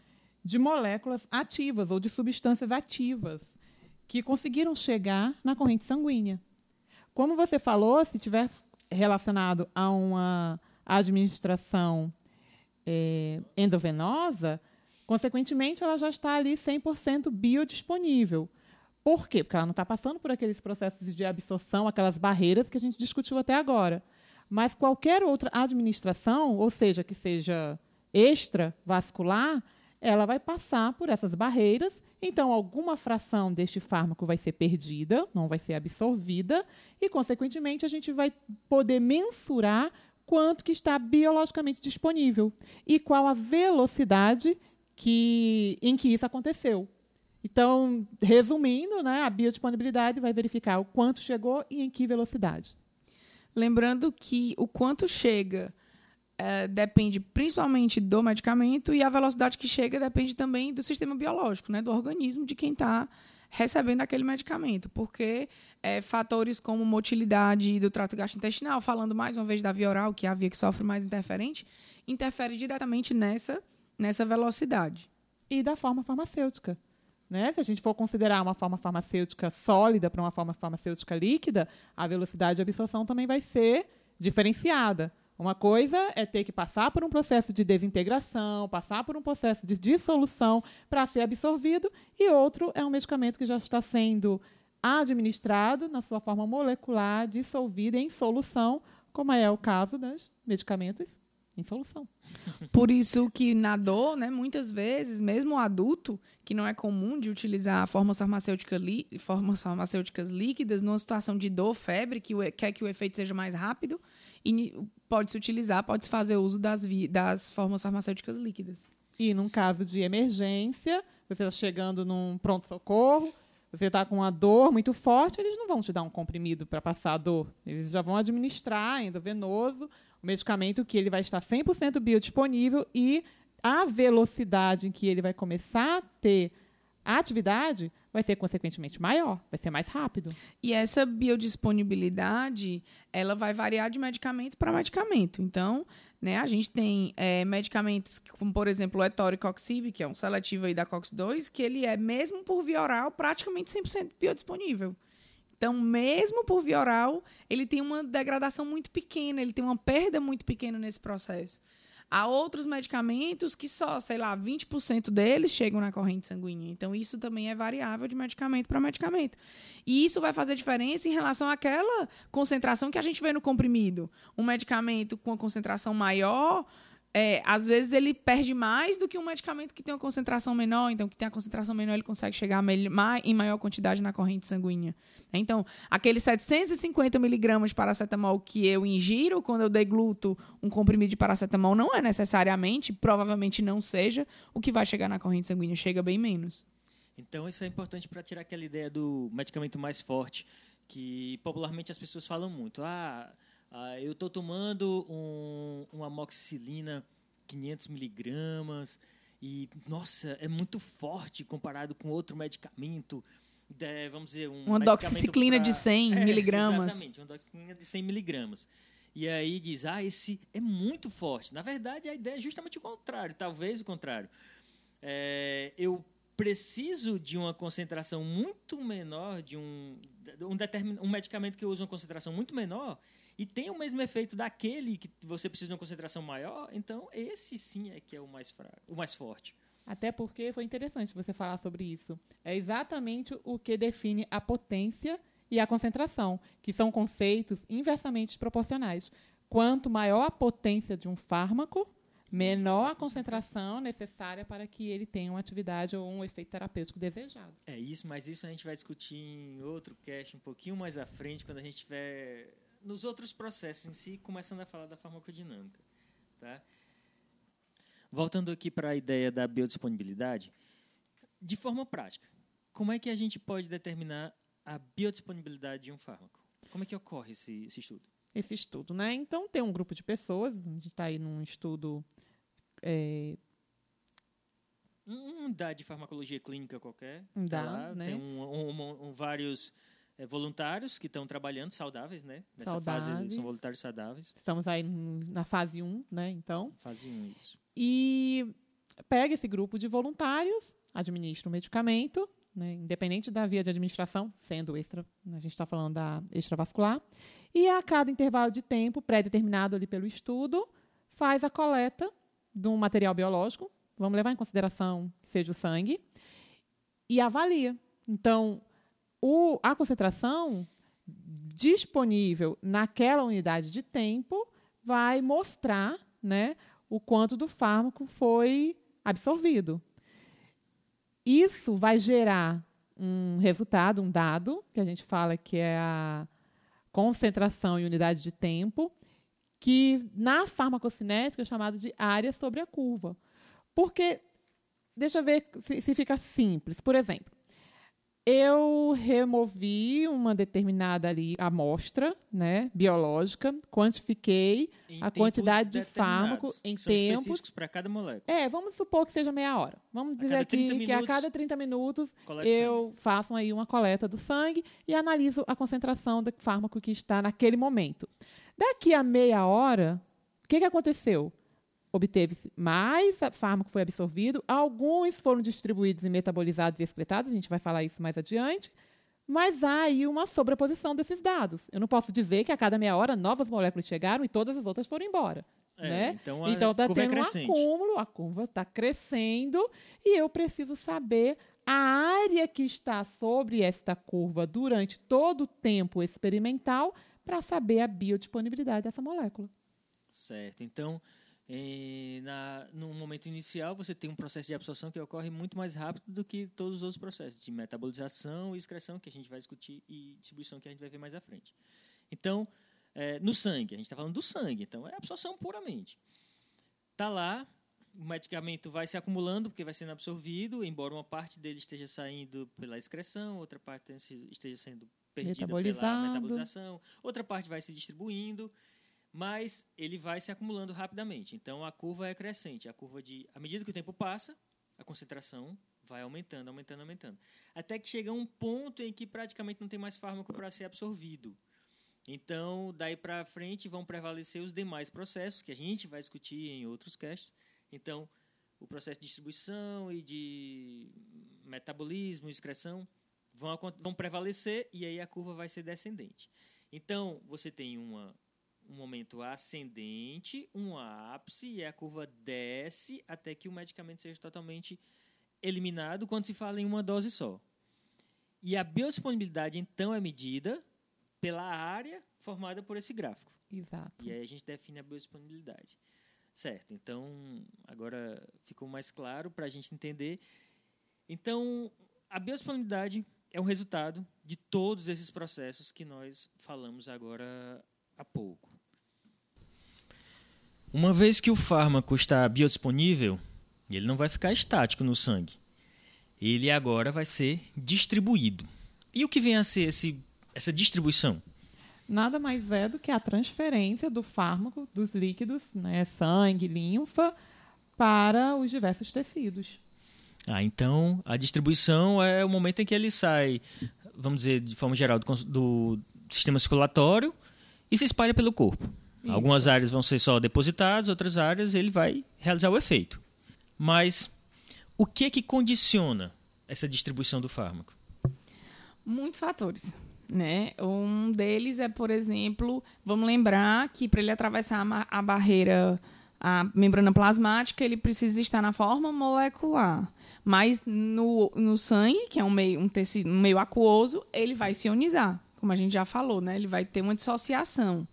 C: de moléculas ativas ou de substâncias ativas que conseguiram chegar na corrente sanguínea. Como você falou, se tiver relacionado a uma administração é, endovenosa, consequentemente ela já está ali 100% biodisponível. Por quê? Porque ela não está passando por aqueles processos de absorção, aquelas barreiras que a gente discutiu até agora. Mas qualquer outra administração, ou seja, que seja extravascular, ela vai passar por essas barreiras. Então, alguma fração deste fármaco vai ser perdida, não vai ser absorvida, e, consequentemente, a gente vai poder mensurar quanto que está biologicamente disponível e qual a velocidade que, em que isso aconteceu. Então, resumindo, né, a biodisponibilidade vai verificar o quanto chegou e em que velocidade.
B: Lembrando que o quanto chega é, depende principalmente do medicamento e a velocidade que chega depende também do sistema biológico, né, do organismo de quem está recebendo aquele medicamento, porque é, fatores como motilidade do trato gastrointestinal, falando mais uma vez da via oral, que é a via que sofre mais interferente, interfere diretamente nessa, nessa velocidade.
C: E da forma farmacêutica. Né? Se a gente for considerar uma forma farmacêutica sólida para uma forma farmacêutica líquida, a velocidade de absorção também vai ser diferenciada. Uma coisa é ter que passar por um processo de desintegração, passar por um processo de dissolução para ser absorvido, e outro é um medicamento que já está sendo administrado na sua forma molecular, dissolvida em solução, como é o caso dos medicamentos em solução.
B: Por isso que na dor, né, muitas vezes, mesmo o adulto, que não é comum de utilizar formas, farmacêutica formas farmacêuticas líquidas numa situação de dor, febre, que quer que o efeito seja mais rápido, pode-se utilizar, pode-se fazer uso das, das formas farmacêuticas líquidas.
C: E num caso de emergência, você está chegando num pronto-socorro, Você está com uma dor muito forte, eles não vão te dar um comprimido para passar a dor. Eles já vão administrar endovenoso o medicamento que ele vai estar 100% biodisponível e a velocidade em que ele vai começar a ter a atividade vai ser consequentemente maior, vai ser mais rápido.
B: E essa biodisponibilidade, ela vai variar de medicamento para medicamento. Então, né, a gente tem é, medicamentos como, por exemplo, o etoricoxib, que é um seletivo aí da COX-2, que ele é, mesmo por via oral, praticamente 100% biodisponível. Então, mesmo por via oral, ele tem uma degradação muito pequena, ele tem uma perda muito pequena nesse processo. Há outros medicamentos que só, sei lá, 20% deles chegam na corrente sanguínea. Então, isso também é variável de medicamento para medicamento. E isso vai fazer diferença em relação àquela concentração que a gente vê no comprimido. Um medicamento com uma concentração maior é, às vezes ele perde mais do que um medicamento que tem uma concentração menor. Então, que tem a concentração menor, ele consegue chegar em maior quantidade na corrente sanguínea. Então, aqueles 750 miligramas de paracetamol que eu ingiro quando eu degluto um comprimido de paracetamol não é necessariamente, provavelmente não seja, o que vai chegar na corrente sanguínea. Chega bem menos.
A: Então, isso é importante para tirar aquela ideia do medicamento mais forte, que popularmente as pessoas falam muito. Ah ah, eu estou tomando um, uma amoxicilina 500 miligramas e, nossa, é muito forte comparado com outro medicamento. De, vamos dizer, um
B: uma doxiciclina pra... de 100 é, miligramas.
A: Exatamente, uma doxiciclina de 100 miligramas. E aí diz, ah, esse é muito forte. Na verdade, a ideia é justamente o contrário, talvez o contrário. É, eu preciso de uma concentração muito menor de um, um, determin, um medicamento que usa uma concentração muito menor e tem o mesmo efeito daquele que você precisa de uma concentração maior, então esse sim é que é o mais fraco, o mais forte.
C: Até porque foi interessante você falar sobre isso. É exatamente o que define a potência e a concentração, que são conceitos inversamente proporcionais. Quanto maior a potência de um fármaco, menor a concentração necessária para que ele tenha uma atividade ou um efeito terapêutico desejado.
A: É isso, mas isso a gente vai discutir em outro cast um pouquinho mais à frente, quando a gente tiver nos outros processos em si, começando a falar da farmacodinâmica. Tá? Voltando aqui para a ideia da biodisponibilidade, de forma prática, como é que a gente pode determinar a biodisponibilidade de um fármaco? Como é que ocorre esse, esse estudo?
C: Esse estudo, né? Então, tem um grupo de pessoas, a gente está aí num estudo... É...
A: Um, dá de farmacologia clínica qualquer.
C: Dá,
A: tá lá,
C: né?
A: Tem um, um, um, vários é, voluntários que estão trabalhando, saudáveis, né?
C: Nessa saudáveis.
A: fase, são voluntários saudáveis.
C: Estamos aí na fase 1, né? Então.
A: Fase 1, isso.
C: E pega esse grupo de voluntários, administra o medicamento, né, independente da via de administração, sendo extra, a gente está falando da extravascular, e a cada intervalo de tempo pré-determinado ali pelo estudo, faz a coleta de um material biológico, vamos levar em consideração que seja o sangue, e avalia. Então, o, a concentração disponível naquela unidade de tempo vai mostrar né, o quanto do fármaco foi absorvido. Isso vai gerar um resultado, um dado, que a gente fala que é a concentração em unidade de tempo, que na farmacocinética é chamado de área sobre a curva. Porque, deixa eu ver se, se fica simples. Por exemplo, eu removi uma determinada ali amostra, né, biológica, quantifiquei em a quantidade de fármaco em
A: são
C: tempos
A: específicos para cada molécula.
C: É, vamos supor que seja meia hora. Vamos dizer aqui minutos, que a cada 30 minutos eu faço aí uma coleta do sangue e analiso a concentração do fármaco que está naquele momento. Daqui a meia hora, o que, que aconteceu? Obteve mais fármaco foi absorvido, alguns foram distribuídos e metabolizados e excretados, a gente vai falar isso mais adiante, mas há aí uma sobreposição desses dados. Eu não posso dizer que a cada meia hora novas moléculas chegaram e todas as outras foram embora. É, né?
A: Então
C: está
A: então,
C: tendo
A: é
C: um acúmulo, a curva está crescendo e eu preciso saber a área que está sobre esta curva durante todo o tempo experimental para saber a biodisponibilidade dessa molécula.
A: Certo. Então, e na, no momento inicial, você tem um processo de absorção que ocorre muito mais rápido do que todos os outros processos de metabolização e excreção, que a gente vai discutir, e distribuição, que a gente vai ver mais à frente. Então, é, no sangue, a gente está falando do sangue, então é absorção puramente. Está lá o medicamento vai se acumulando porque vai sendo absorvido, embora uma parte dele esteja saindo pela excreção, outra parte esteja sendo perdida pela metabolização, outra parte vai se distribuindo, mas ele vai se acumulando rapidamente. Então a curva é crescente, a curva de à medida que o tempo passa, a concentração vai aumentando, aumentando, aumentando, até que chega um ponto em que praticamente não tem mais fármaco para ser absorvido. Então, daí para frente vão prevalecer os demais processos que a gente vai discutir em outros casts. Então, o processo de distribuição e de metabolismo, excreção vão, vão prevalecer e aí a curva vai ser descendente. Então, você tem uma, um momento ascendente, um ápice e a curva desce até que o medicamento seja totalmente eliminado quando se fala em uma dose só. E a biodisponibilidade, então, é medida pela área formada por esse gráfico.
C: Exato.
A: E aí a gente define a biodisponibilidade. Certo, então agora ficou mais claro para a gente entender. Então, a biodisponibilidade é um resultado de todos esses processos que nós falamos agora há pouco. Uma vez que o fármaco está biodisponível, ele não vai ficar estático no sangue. Ele agora vai ser distribuído. E o que vem a ser esse essa distribuição?
C: Nada mais é do que a transferência do fármaco, dos líquidos, né, sangue, linfa, para os diversos tecidos.
A: Ah, então a distribuição é o momento em que ele sai, vamos dizer, de forma geral, do, do sistema circulatório e se espalha pelo corpo. Isso. Algumas áreas vão ser só depositadas, outras áreas ele vai realizar o efeito. Mas o que é que condiciona essa distribuição do fármaco?
B: Muitos fatores. Né? Um deles é, por exemplo, vamos lembrar que para ele atravessar a, a barreira, a membrana plasmática, ele precisa estar na forma molecular. Mas no, no sangue, que é um meio, um tecido um meio aquoso, ele vai se ionizar, como a gente já falou, né? Ele vai ter uma dissociação.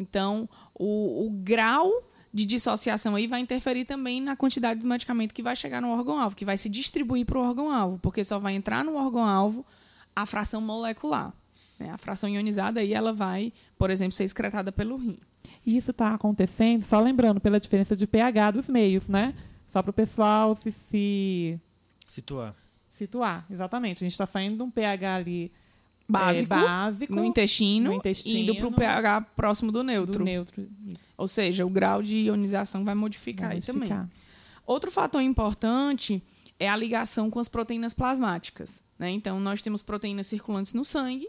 B: Então, o, o grau de dissociação aí vai interferir também na quantidade do medicamento que vai chegar no órgão-alvo, que vai se distribuir para o órgão-alvo, porque só vai entrar no órgão-alvo a fração molecular. Né? A fração ionizada aí ela vai, por exemplo, ser excretada pelo rim.
C: E isso está acontecendo, só lembrando, pela diferença de pH dos meios, né? Só para o pessoal se, se
A: situar.
C: Situar, exatamente. A gente está saindo de um pH ali
B: básico,
C: é, básico
B: no, intestino, no intestino, indo para o pH próximo do neutro.
C: Do neutro
B: Ou seja, o grau de ionização vai modificar, vai modificar. aí também. Outro fator importante é a ligação com as proteínas plasmáticas. Né? Então, nós temos proteínas circulantes no sangue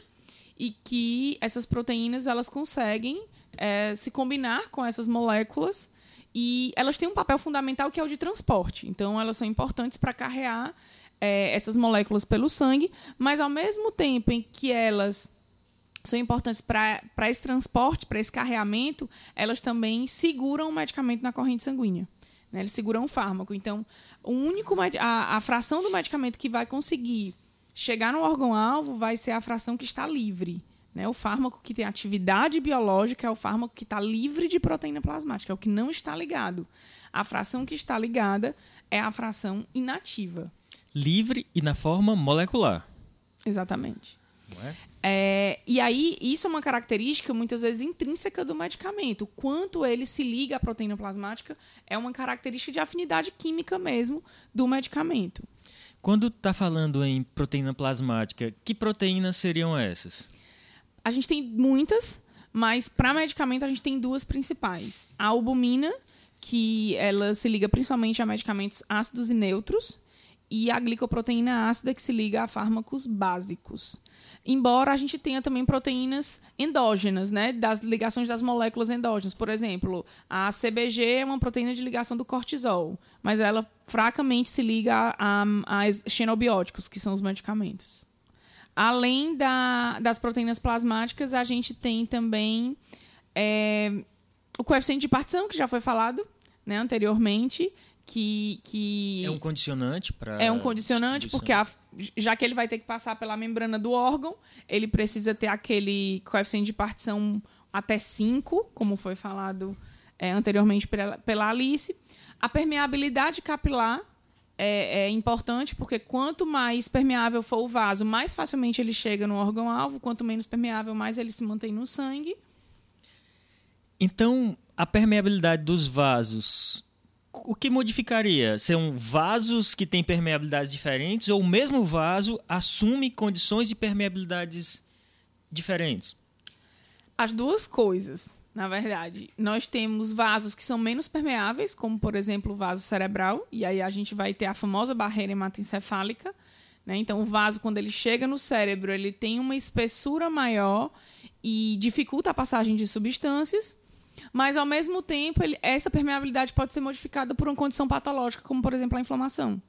B: e que essas proteínas elas conseguem é, se combinar com essas moléculas e elas têm um papel fundamental que é o de transporte. Então, elas são importantes para carregar é, essas moléculas pelo sangue, mas ao mesmo tempo em que elas são importantes para esse transporte, para esse carreamento, elas também seguram o medicamento na corrente sanguínea. Né? Eles seguram o fármaco. Então, o único a, a fração do medicamento que vai conseguir chegar no órgão-alvo vai ser a fração que está livre. Né? O fármaco que tem atividade biológica é o fármaco que está livre de proteína plasmática, é o que não está ligado. A fração que está ligada é a fração inativa.
A: Livre e na forma molecular.
B: Exatamente.
A: É?
B: É, e aí, isso é uma característica muitas vezes intrínseca do medicamento. Quanto ele se liga à proteína plasmática é uma característica de afinidade química mesmo do medicamento.
A: Quando está falando em proteína plasmática, que proteínas seriam essas?
B: A gente tem muitas, mas para medicamento a gente tem duas principais. A albumina, que ela se liga principalmente a medicamentos ácidos e neutros, e a glicoproteína ácida, que se liga a fármacos básicos. Embora a gente tenha também proteínas endógenas, né, das ligações das moléculas endógenas. Por exemplo, a CBG é uma proteína de ligação do cortisol, mas ela fracamente se liga a, a, a xenobióticos, que são os medicamentos. Além da, das proteínas plasmáticas, a gente tem também é, o coeficiente de partição, que já foi falado né, anteriormente, que, que
A: é um condicionante para
B: é um condicionante porque a, já que ele vai ter que passar pela membrana do órgão ele precisa ter aquele coeficiente de partição até 5, como foi falado é, anteriormente pela, pela Alice. A permeabilidade capilar é, é, importante porque quanto mais permeável for o vaso mais facilmente ele chega no órgão alvo quanto menos permeável mais ele se mantém no sangue.
A: Então a permeabilidade dos vasos o que modificaria? São vasos que têm permeabilidades diferentes ou o mesmo vaso assume condições de permeabilidades diferentes?
B: As duas coisas, na verdade. Nós temos vasos que são menos permeáveis, como por exemplo o vaso cerebral, e aí a gente vai ter a famosa barreira hematoencefálica. Né? Então, o vaso, quando ele chega no cérebro, ele tem uma espessura maior e dificulta a passagem de substâncias. Mas, ao mesmo tempo, ele, essa permeabilidade pode ser modificada por uma condição patológica, como, por exemplo, a inflamação.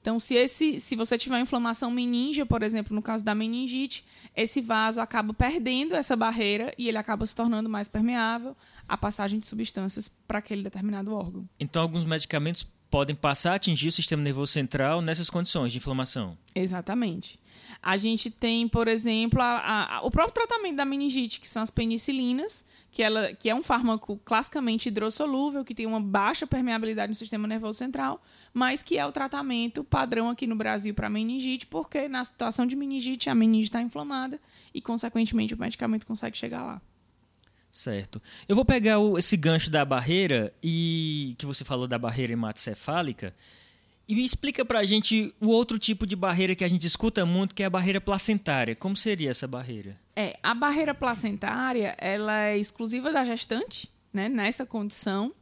B: Então, se, esse, se você tiver inflamação meningia, por exemplo, no caso da meningite, esse vaso acaba perdendo essa barreira e ele acaba se tornando mais permeável à passagem de substâncias para aquele determinado órgão.
A: Então, alguns medicamentos podem passar a atingir o sistema nervoso central nessas condições de inflamação.
B: Exatamente. A gente tem, por exemplo, a, a, o próprio tratamento da meningite, que são as penicilinas, que, ela, que é um fármaco classicamente hidrossolúvel, que tem uma baixa permeabilidade no sistema nervoso central, mas que é o tratamento padrão aqui no Brasil para meningite, porque na situação de meningite a meningite está inflamada e, consequentemente, o medicamento consegue chegar lá.
A: Certo. Eu vou pegar o, esse gancho da barreira e que você falou da barreira hematocefálica e me explica para a gente o outro tipo de barreira que a gente escuta muito, que é a barreira placentária. Como seria essa barreira?
B: É, a barreira placentária, ela é exclusiva da gestante, né, nessa condição.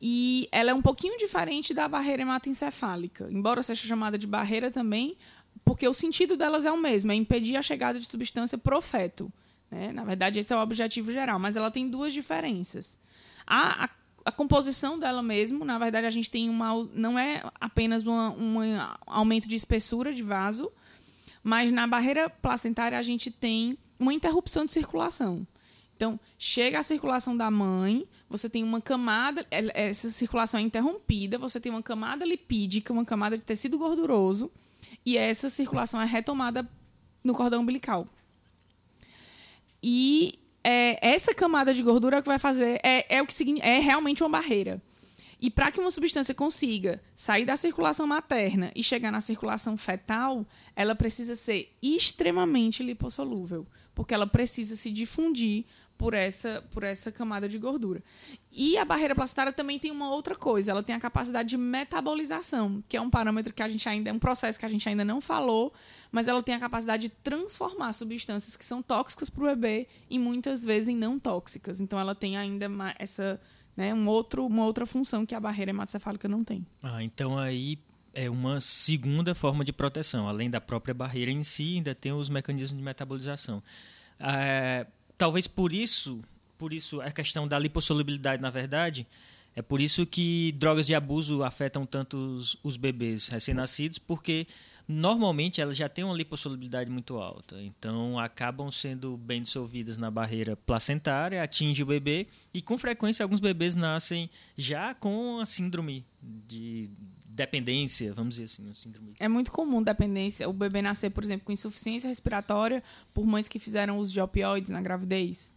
B: E ela é um pouquinho diferente da barreira hematoencefálica, embora seja chamada de barreira também, porque o sentido delas é o mesmo, é impedir a chegada de substância pro feto. Né? Na verdade, esse é o objetivo geral, mas ela tem duas diferenças. A, a, a, composição dela mesmo, na verdade, a gente tem uma. não é apenas um aumento de espessura de vaso, mas na barreira placentária a gente tem uma interrupção de circulação. Então, chega a circulação da mãe, você tem uma camada, essa circulação é interrompida, você tem uma camada lipídica, uma camada de tecido gorduroso, e essa circulação é retomada no cordão umbilical. E é, essa camada de gordura que vai fazer é, é o que é realmente uma barreira. E para que uma substância consiga sair da circulação materna e chegar na circulação fetal, ela precisa ser extremamente lipossolúvel, porque ela precisa se difundir por essa, por essa camada de gordura. E a barreira placentária também tem uma outra coisa, ela tem a capacidade de metabolização, que é um parâmetro que a gente ainda é um processo que a gente ainda não falou, mas ela tem a capacidade de transformar substâncias que são tóxicas para o bebê e muitas vezes em não tóxicas. Então ela tem ainda essa, né, um outro, uma outra função que a barreira hematocefálica não tem.
A: Ah, então aí é uma segunda forma de proteção, além da própria barreira em si, ainda tem os mecanismos de metabolização. É, talvez por isso, por isso a questão da lipossolubilidade, na verdade, é por isso que drogas de abuso afetam tanto os, os bebês recém-nascidos, porque normalmente elas já têm uma lipossolubilidade muito alta. Então acabam sendo bem dissolvidas na barreira placentária, atinge o bebê e com frequência alguns bebês nascem já com a síndrome de dependência, vamos dizer assim, síndrome.
B: É muito comum dependência, o bebê nascer, por exemplo, com insuficiência respiratória por mães que fizeram uso de opioides na gravidez.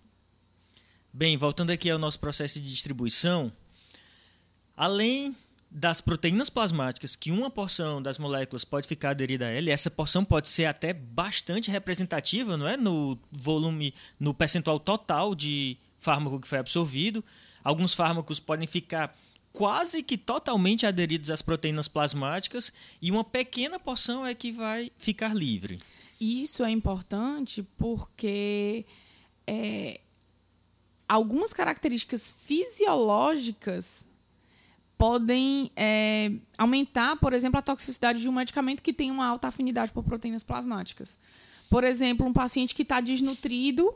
A: Bem, voltando aqui ao nosso processo de distribuição, além das proteínas plasmáticas, que uma porção das moléculas pode ficar aderida a ela, e essa porção pode ser até bastante representativa, não é, no volume, no percentual total de fármaco que foi absorvido. Alguns fármacos podem ficar quase que totalmente aderidos às proteínas plasmáticas e uma pequena porção é que vai ficar livre.
B: Isso é importante porque é, algumas características fisiológicas podem é, aumentar, por exemplo, a toxicidade de um medicamento que tem uma alta afinidade por proteínas plasmáticas. Por exemplo, um paciente que está desnutrido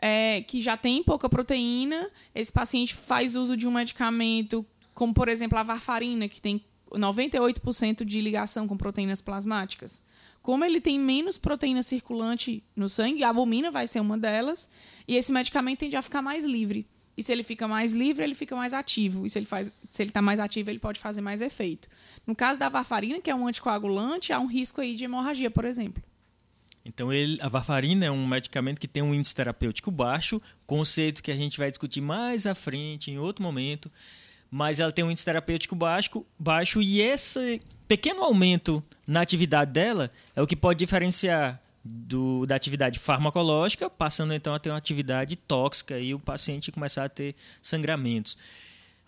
B: é, que já tem pouca proteína, esse paciente faz uso de um medicamento como por exemplo a varfarina, que tem 98% de ligação com proteínas plasmáticas. Como ele tem menos proteína circulante no sangue, a albumina vai ser uma delas, e esse medicamento tende a ficar mais livre. E se ele fica mais livre, ele fica mais ativo. E se ele faz, se ele está mais ativo, ele pode fazer mais efeito. No caso da varfarina, que é um anticoagulante, há um risco aí de hemorragia, por exemplo.
A: Então, ele, a varfarina é um medicamento que tem um índice terapêutico baixo, conceito que a gente vai discutir mais à frente, em outro momento mas ela tem um índice terapêutico baixo, baixo e esse pequeno aumento na atividade dela é o que pode diferenciar do, da atividade farmacológica, passando então a ter uma atividade tóxica e o paciente começar a ter sangramentos.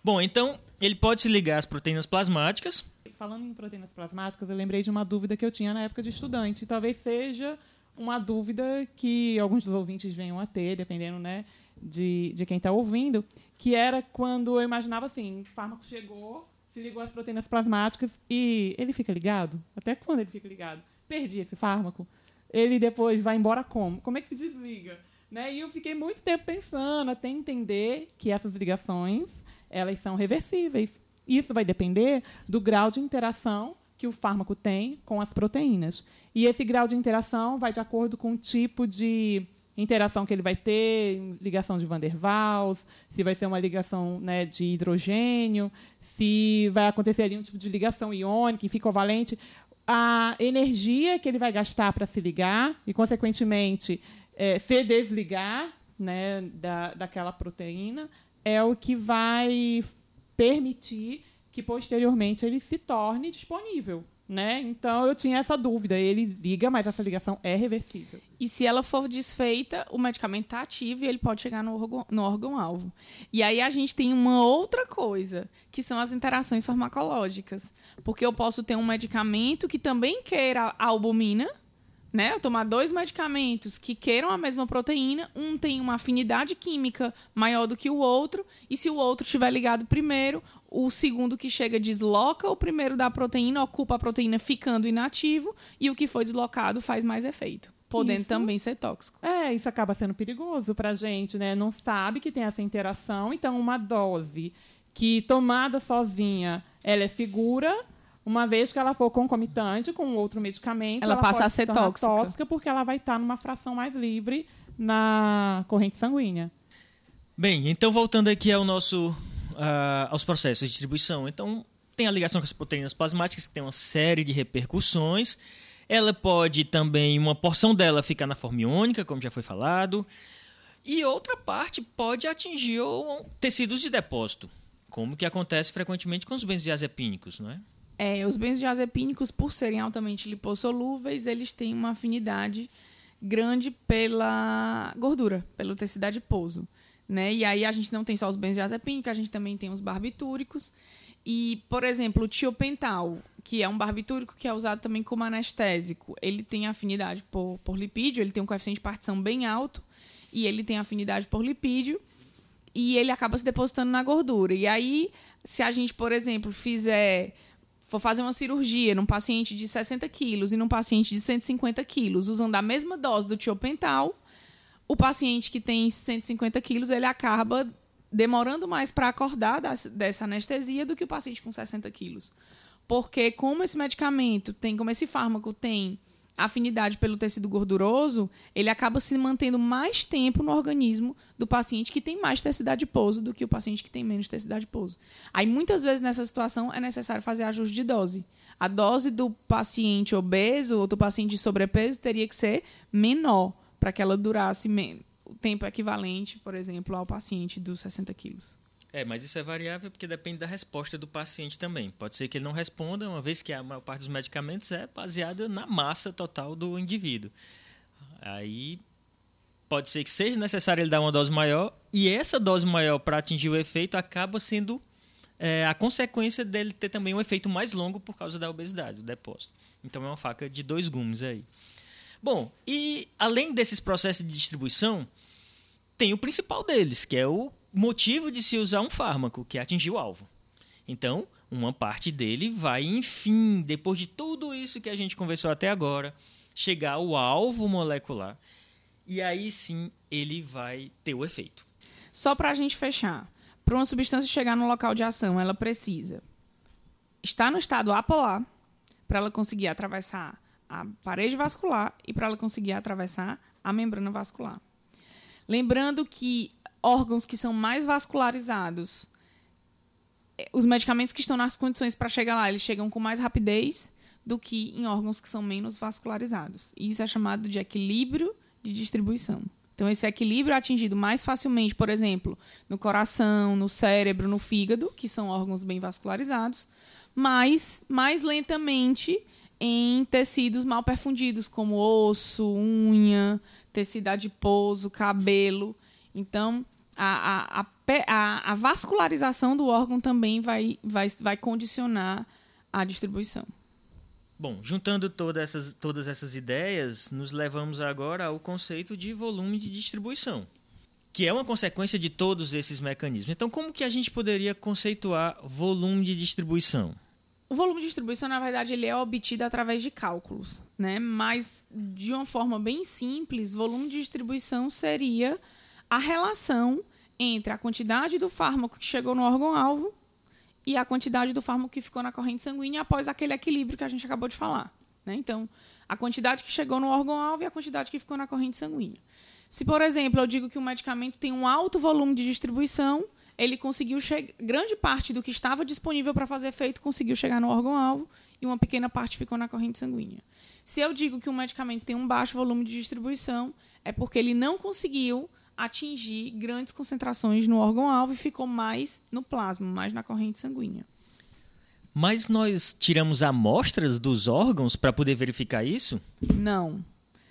A: Bom, então ele pode se ligar às proteínas plasmáticas.
C: Falando em proteínas plasmáticas, eu lembrei de uma dúvida que eu tinha na época de estudante. Talvez seja uma dúvida que alguns dos ouvintes venham a ter, dependendo né, de, de quem está ouvindo, que era quando eu imaginava assim, o fármaco chegou, se ligou às proteínas plasmáticas e ele fica ligado? Até quando ele fica ligado? Perdi esse fármaco. Ele depois vai embora como? Como é que se desliga? Né? E eu fiquei muito tempo pensando até entender que essas ligações elas são reversíveis. Isso vai depender do grau de interação que o fármaco tem com as proteínas. E esse grau de interação vai de acordo com o tipo de interação que ele vai ter, ligação de Van der Waals, se vai ser uma ligação né, de hidrogênio, se vai acontecer ali um tipo de ligação iônica, enfim, covalente. A energia que ele vai gastar para se ligar e, consequentemente, é, se desligar né, da, daquela proteína é o que vai permitir que posteriormente ele se torne disponível. Né? Então eu tinha essa dúvida. Ele liga, mas essa ligação é reversível.
B: E se ela for desfeita, o medicamento está ativo e ele pode chegar no órgão, no órgão-alvo. E aí a gente tem uma outra coisa, que são as interações farmacológicas. Porque eu posso ter um medicamento que também queira albumina, né? Eu tomar dois medicamentos que queiram a mesma proteína, um tem uma afinidade química maior do que o outro, e se o outro estiver ligado primeiro, o segundo que chega desloca o primeiro da proteína, ocupa a proteína ficando inativo, e o que foi deslocado faz mais efeito. Podendo
C: Isso.
B: também ser tóxico.
C: É, isso acaba sendo perigoso para a gente, né? Não sabe que tem essa interação, então uma dose que tomada sozinha ela é segura, uma vez que ela for concomitante com outro medicamento,
B: Ela passa
C: pode
B: a
C: se
B: ser
C: tornar
B: tóxica.
C: tóxica porque ela vai estar numa fração mais livre na corrente sanguínea.
A: Bem, então voltando aqui ao nosso ah, aos processos de distribuição. Então, tem a ligação com as proteínas plasmáticas, que tem uma série de repercussões. Ela pode também, uma porção dela ficar na forma iônica, como já foi falado. E outra parte pode atingir tecidos de depósito, como que acontece frequentemente com os benzodiazepínicos, não é?
B: É, os benzodiazepínicos, por serem altamente lipossolúveis, eles têm uma afinidade grande pela gordura, pelo tecido adiposo. Né? E aí a gente não tem só os benzodiazepínicos, a gente também tem os barbitúricos. E, por exemplo, o tiopental, que é um barbitúrico que é usado também como anestésico, ele tem afinidade por, por lipídio, ele tem um coeficiente de partição bem alto e ele tem afinidade por lipídio e ele acaba se depositando na gordura. E aí, se a gente, por exemplo, fizer for fazer uma cirurgia num paciente de 60 quilos e num paciente de 150 quilos, usando a mesma dose do tiopental, o paciente que tem 150 quilos, ele acaba demorando mais para acordar das- dessa anestesia do que o paciente com 60 quilos. Porque como esse medicamento tem, como esse fármaco tem afinidade pelo tecido gorduroso, ele acaba se mantendo mais tempo no organismo do paciente que tem mais tecido adiposo do que o paciente que tem menos tecido adiposo. Aí, muitas vezes, nessa situação, é necessário fazer ajuste de dose. A dose do paciente obeso ou do paciente de sobrepeso teria que ser menor para que ela durasse o tempo equivalente, por exemplo, ao paciente dos 60 quilos.
A: É, mas isso é variável porque depende da resposta do paciente também. Pode ser que ele não responda, uma vez que a maior parte dos medicamentos é baseada na massa total do indivíduo. Aí pode ser que seja necessário ele dar uma dose maior, e essa dose maior para atingir o efeito acaba sendo é, a consequência dele ter também um efeito mais longo por causa da obesidade, do depósito. Então é uma faca de dois gumes aí. Bom, e além desses processos de distribuição, tem o principal deles, que é o motivo de se usar um fármaco, que é atingir o alvo. Então, uma parte dele vai, enfim, depois de tudo isso que a gente conversou até agora, chegar ao alvo molecular. E aí sim ele vai ter o efeito.
B: Só para a gente fechar, para uma substância chegar no local de ação, ela precisa estar no estado apolar para ela conseguir atravessar a parede vascular e para ela conseguir atravessar a membrana vascular. Lembrando que órgãos que são mais vascularizados, eh, os medicamentos que estão nas condições para chegar lá, eles chegam com mais rapidez do que em órgãos que são menos vascularizados. E isso é chamado de equilíbrio de distribuição. Então, esse equilíbrio é atingido mais facilmente, por exemplo, no coração, no cérebro, no fígado, que são órgãos bem vascularizados, mas mais lentamente em tecidos mal perfundidos, como osso, unha, tecido adiposo, cabelo. Então, a, a, a, a vascularização do órgão também vai, vai, vai condicionar a distribuição.
A: Bom, juntando todas essas, todas essas ideias, nos levamos agora ao conceito de volume de distribuição, que é uma consequência de todos esses mecanismos. Então, como que a gente poderia conceituar volume de distribuição?
B: O volume de distribuição, na verdade, ele é obtido através de cálculos, né? Mas de uma forma bem simples, volume de distribuição seria a relação entre a quantidade do fármaco que chegou no órgão-alvo e a quantidade do fármaco que ficou na corrente sanguínea após aquele equilíbrio que a gente acabou de falar. Né? Então, a quantidade que chegou no órgão-alvo e a quantidade que ficou na corrente sanguínea. Se, por exemplo, eu digo que o medicamento tem um alto volume de distribuição, ele conseguiu chegar. Grande parte do que estava disponível para fazer efeito conseguiu chegar no órgão-alvo e uma pequena parte ficou na corrente sanguínea. Se eu digo que um medicamento tem um baixo volume de distribuição, é porque ele não conseguiu atingir grandes concentrações no órgão-alvo e ficou mais no plasma, mais na corrente sanguínea.
A: Mas nós tiramos amostras dos órgãos para poder verificar isso?
B: Não.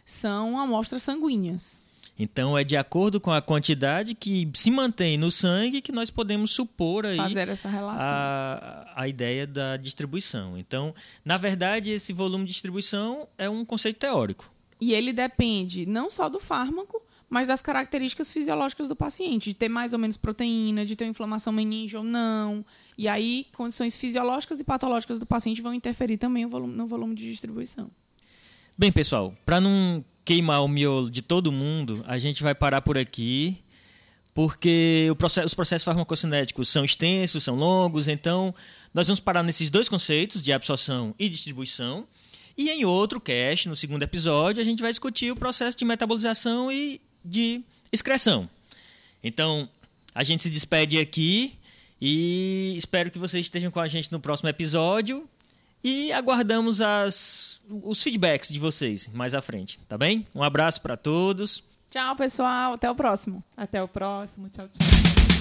B: São amostras sanguíneas.
A: Então é de acordo com a quantidade que se mantém no sangue que nós podemos supor aí
B: fazer essa relação.
A: A, a ideia da distribuição. Então, na verdade, esse volume de distribuição é um conceito teórico.
B: E ele depende não só do fármaco, mas das características fisiológicas do paciente, de ter mais ou menos proteína, de ter inflamação meninge ou não. E aí, condições fisiológicas e patológicas do paciente vão interferir também no volume, no volume de distribuição.
A: Bem, pessoal, para não queimar o miolo de todo mundo, a gente vai parar por aqui, porque processo, os processos farmacocinéticos são extensos, são longos, então nós vamos parar nesses dois conceitos de absorção e distribuição. E em outro cast, no segundo episódio, a gente vai discutir o processo de metabolização e de excreção. Então, a gente se despede aqui e espero que vocês estejam com a gente no próximo episódio. E aguardamos as, os feedbacks de vocês mais à frente, tá bem? Um abraço para todos.
B: Tchau, pessoal. Até o próximo.
C: Até o próximo. Tchau, tchau.